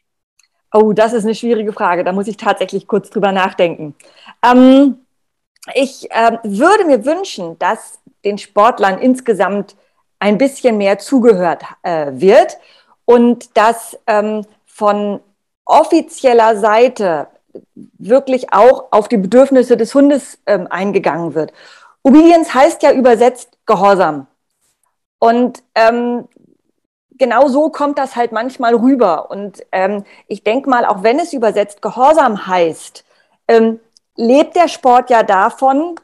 Oh, das ist eine schwierige Frage. Da muss ich tatsächlich kurz drüber nachdenken. Ähm, ich äh, würde mir wünschen, dass den Sportlern insgesamt ein bisschen mehr zugehört äh, wird und dass ähm, von offizieller Seite wirklich auch auf die Bedürfnisse des Hundes ähm, eingegangen wird. Obedience heißt ja übersetzt Gehorsam. Und ähm, genau so kommt das halt manchmal rüber. Und ähm, ich denke mal, auch wenn es übersetzt Gehorsam heißt, ähm, lebt der Sport ja davon,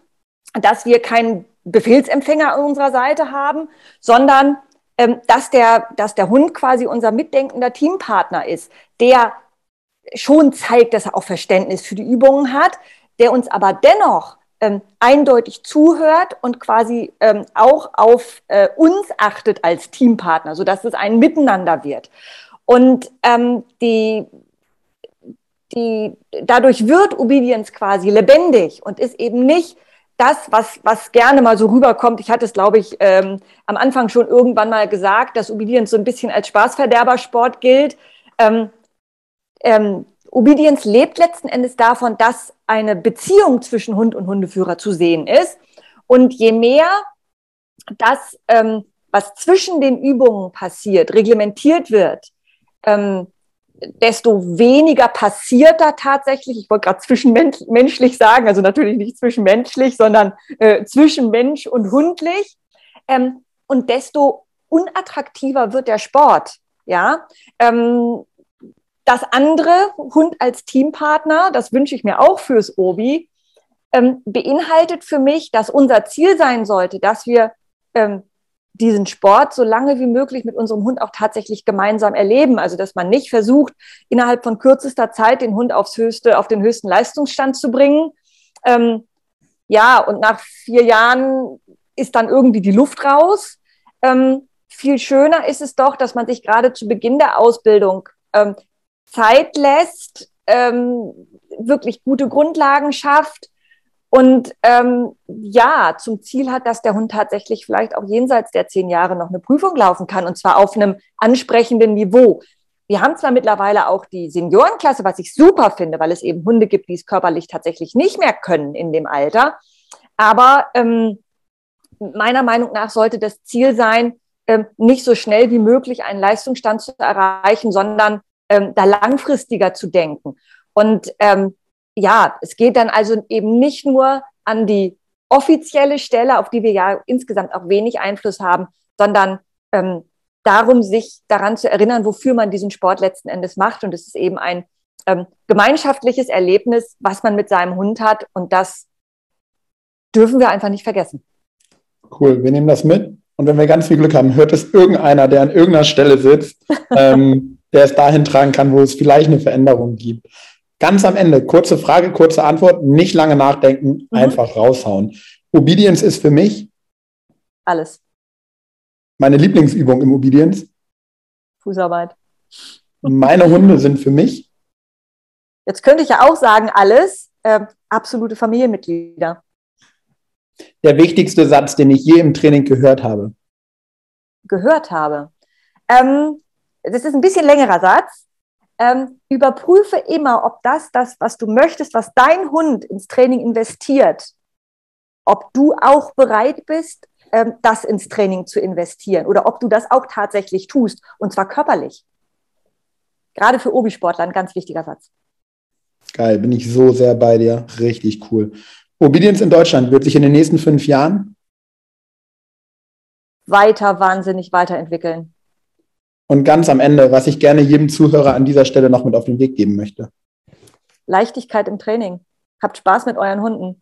dass wir keinen Befehlsempfänger an unserer Seite haben, sondern ähm, dass, der, dass der Hund quasi unser mitdenkender Teampartner ist, der schon zeigt, dass er auch Verständnis für die Übungen hat, der uns aber dennoch ähm, eindeutig zuhört und quasi ähm, auch auf äh, uns achtet als Teampartner, sodass es ein Miteinander wird. Und ähm, die, die, dadurch wird Obedience quasi lebendig und ist eben nicht das, was, was gerne mal so rüberkommt, ich hatte es, glaube ich, ähm, am Anfang schon irgendwann mal gesagt, dass Obedience so ein bisschen als Spaßverderbersport gilt. Ähm, ähm, Obedience lebt letzten Endes davon, dass eine Beziehung zwischen Hund und Hundeführer zu sehen ist. Und je mehr das, ähm, was zwischen den Übungen passiert, reglementiert wird, ähm, desto weniger passiert da tatsächlich. Ich wollte gerade zwischenmenschlich sagen, also natürlich nicht zwischenmenschlich, sondern äh, zwischen Mensch und hundlich. Ähm, und desto unattraktiver wird der Sport. Ja, ähm, das andere, Hund als Teampartner, das wünsche ich mir auch fürs Obi, ähm, beinhaltet für mich, dass unser Ziel sein sollte, dass wir ähm, diesen Sport so lange wie möglich mit unserem Hund auch tatsächlich gemeinsam erleben. Also dass man nicht versucht, innerhalb von kürzester Zeit den Hund aufs höchste, auf den höchsten Leistungsstand zu bringen. Ähm, ja, und nach vier Jahren ist dann irgendwie die Luft raus. Ähm, viel schöner ist es doch, dass man sich gerade zu Beginn der Ausbildung ähm, Zeit lässt, ähm, wirklich gute Grundlagen schafft und ähm, ja, zum Ziel hat, dass der Hund tatsächlich vielleicht auch jenseits der zehn Jahre noch eine Prüfung laufen kann und zwar auf einem ansprechenden Niveau. Wir haben zwar mittlerweile auch die Seniorenklasse, was ich super finde, weil es eben Hunde gibt, die es körperlich tatsächlich nicht mehr können in dem Alter. Aber ähm, meiner Meinung nach sollte das Ziel sein, ähm, nicht so schnell wie möglich einen Leistungsstand zu erreichen, sondern ähm, da langfristiger zu denken. Und ähm, ja, es geht dann also eben nicht nur an die offizielle Stelle, auf die wir ja insgesamt auch wenig Einfluss haben, sondern ähm, darum, sich daran zu erinnern, wofür man diesen Sport letzten Endes macht. Und es ist eben ein ähm, gemeinschaftliches Erlebnis, was man mit seinem Hund hat. Und das dürfen wir einfach nicht vergessen. Cool, wir nehmen das mit. Und wenn wir ganz viel Glück haben, hört es irgendeiner, der an irgendeiner Stelle sitzt, ähm, der es dahin tragen kann, wo es vielleicht eine Veränderung gibt. Ganz am Ende, kurze Frage, kurze Antwort, nicht lange nachdenken, mhm. einfach raushauen. Obedience ist für mich alles. Meine Lieblingsübung im Obedience. Fußarbeit. Meine Hunde sind für mich. Jetzt könnte ich ja auch sagen, alles äh, absolute Familienmitglieder. Der wichtigste Satz, den ich je im Training gehört habe. Gehört habe. Ähm, das ist ein bisschen längerer Satz ähm, überprüfe immer, ob das, das, was du möchtest, was dein Hund ins Training investiert, ob du auch bereit bist, ähm, das ins Training zu investieren oder ob du das auch tatsächlich tust und zwar körperlich. Gerade für Obi-Sportler ein ganz wichtiger Satz. Geil, bin ich so sehr bei dir. Richtig cool. Obedience in Deutschland wird sich in den nächsten fünf Jahren weiter wahnsinnig weiterentwickeln. Und ganz am Ende, was ich gerne jedem Zuhörer an dieser Stelle noch mit auf den Weg geben möchte. Leichtigkeit im Training. Habt Spaß mit euren Hunden.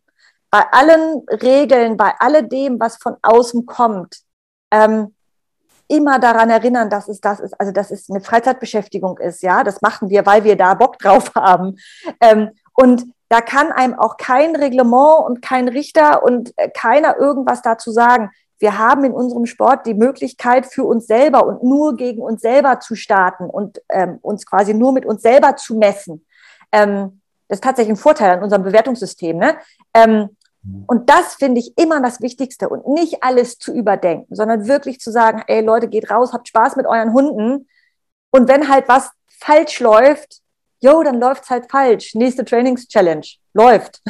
Bei allen Regeln, bei alledem, was von außen kommt, ähm, immer daran erinnern, dass es das ist, also dass es eine Freizeitbeschäftigung ist, ja, das machen wir, weil wir da Bock drauf haben. Ähm, und da kann einem auch kein Reglement und kein Richter und äh, keiner irgendwas dazu sagen wir haben in unserem Sport die Möglichkeit für uns selber und nur gegen uns selber zu starten und ähm, uns quasi nur mit uns selber zu messen. Ähm, das ist tatsächlich ein Vorteil an unserem Bewertungssystem. Ne? Ähm, und das finde ich immer das Wichtigste und nicht alles zu überdenken, sondern wirklich zu sagen, ey Leute, geht raus, habt Spaß mit euren Hunden. Und wenn halt was falsch läuft, jo, dann läuft's halt falsch. Nächste Trainings-Challenge läuft.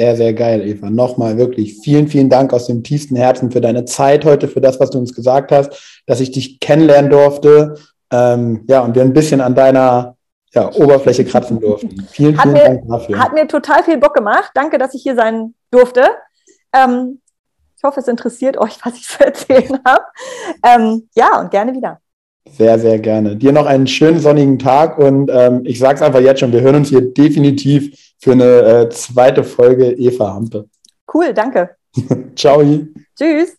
Sehr, sehr geil, Eva. Nochmal wirklich vielen, vielen Dank aus dem tiefsten Herzen für deine Zeit heute, für das, was du uns gesagt hast, dass ich dich kennenlernen durfte. Ähm, ja, und wir ein bisschen an deiner ja, Oberfläche kratzen durften. Vielen, hat vielen mir, Dank dafür. Hat mir total viel Bock gemacht. Danke, dass ich hier sein durfte. Ähm, ich hoffe, es interessiert euch, was ich zu erzählen habe. Ähm, ja, und gerne wieder. Sehr, sehr gerne. Dir noch einen schönen sonnigen Tag und ähm, ich sage es einfach jetzt schon, wir hören uns hier definitiv für eine äh, zweite Folge Eva Hampe. Cool, danke. Ciao. Tschüss.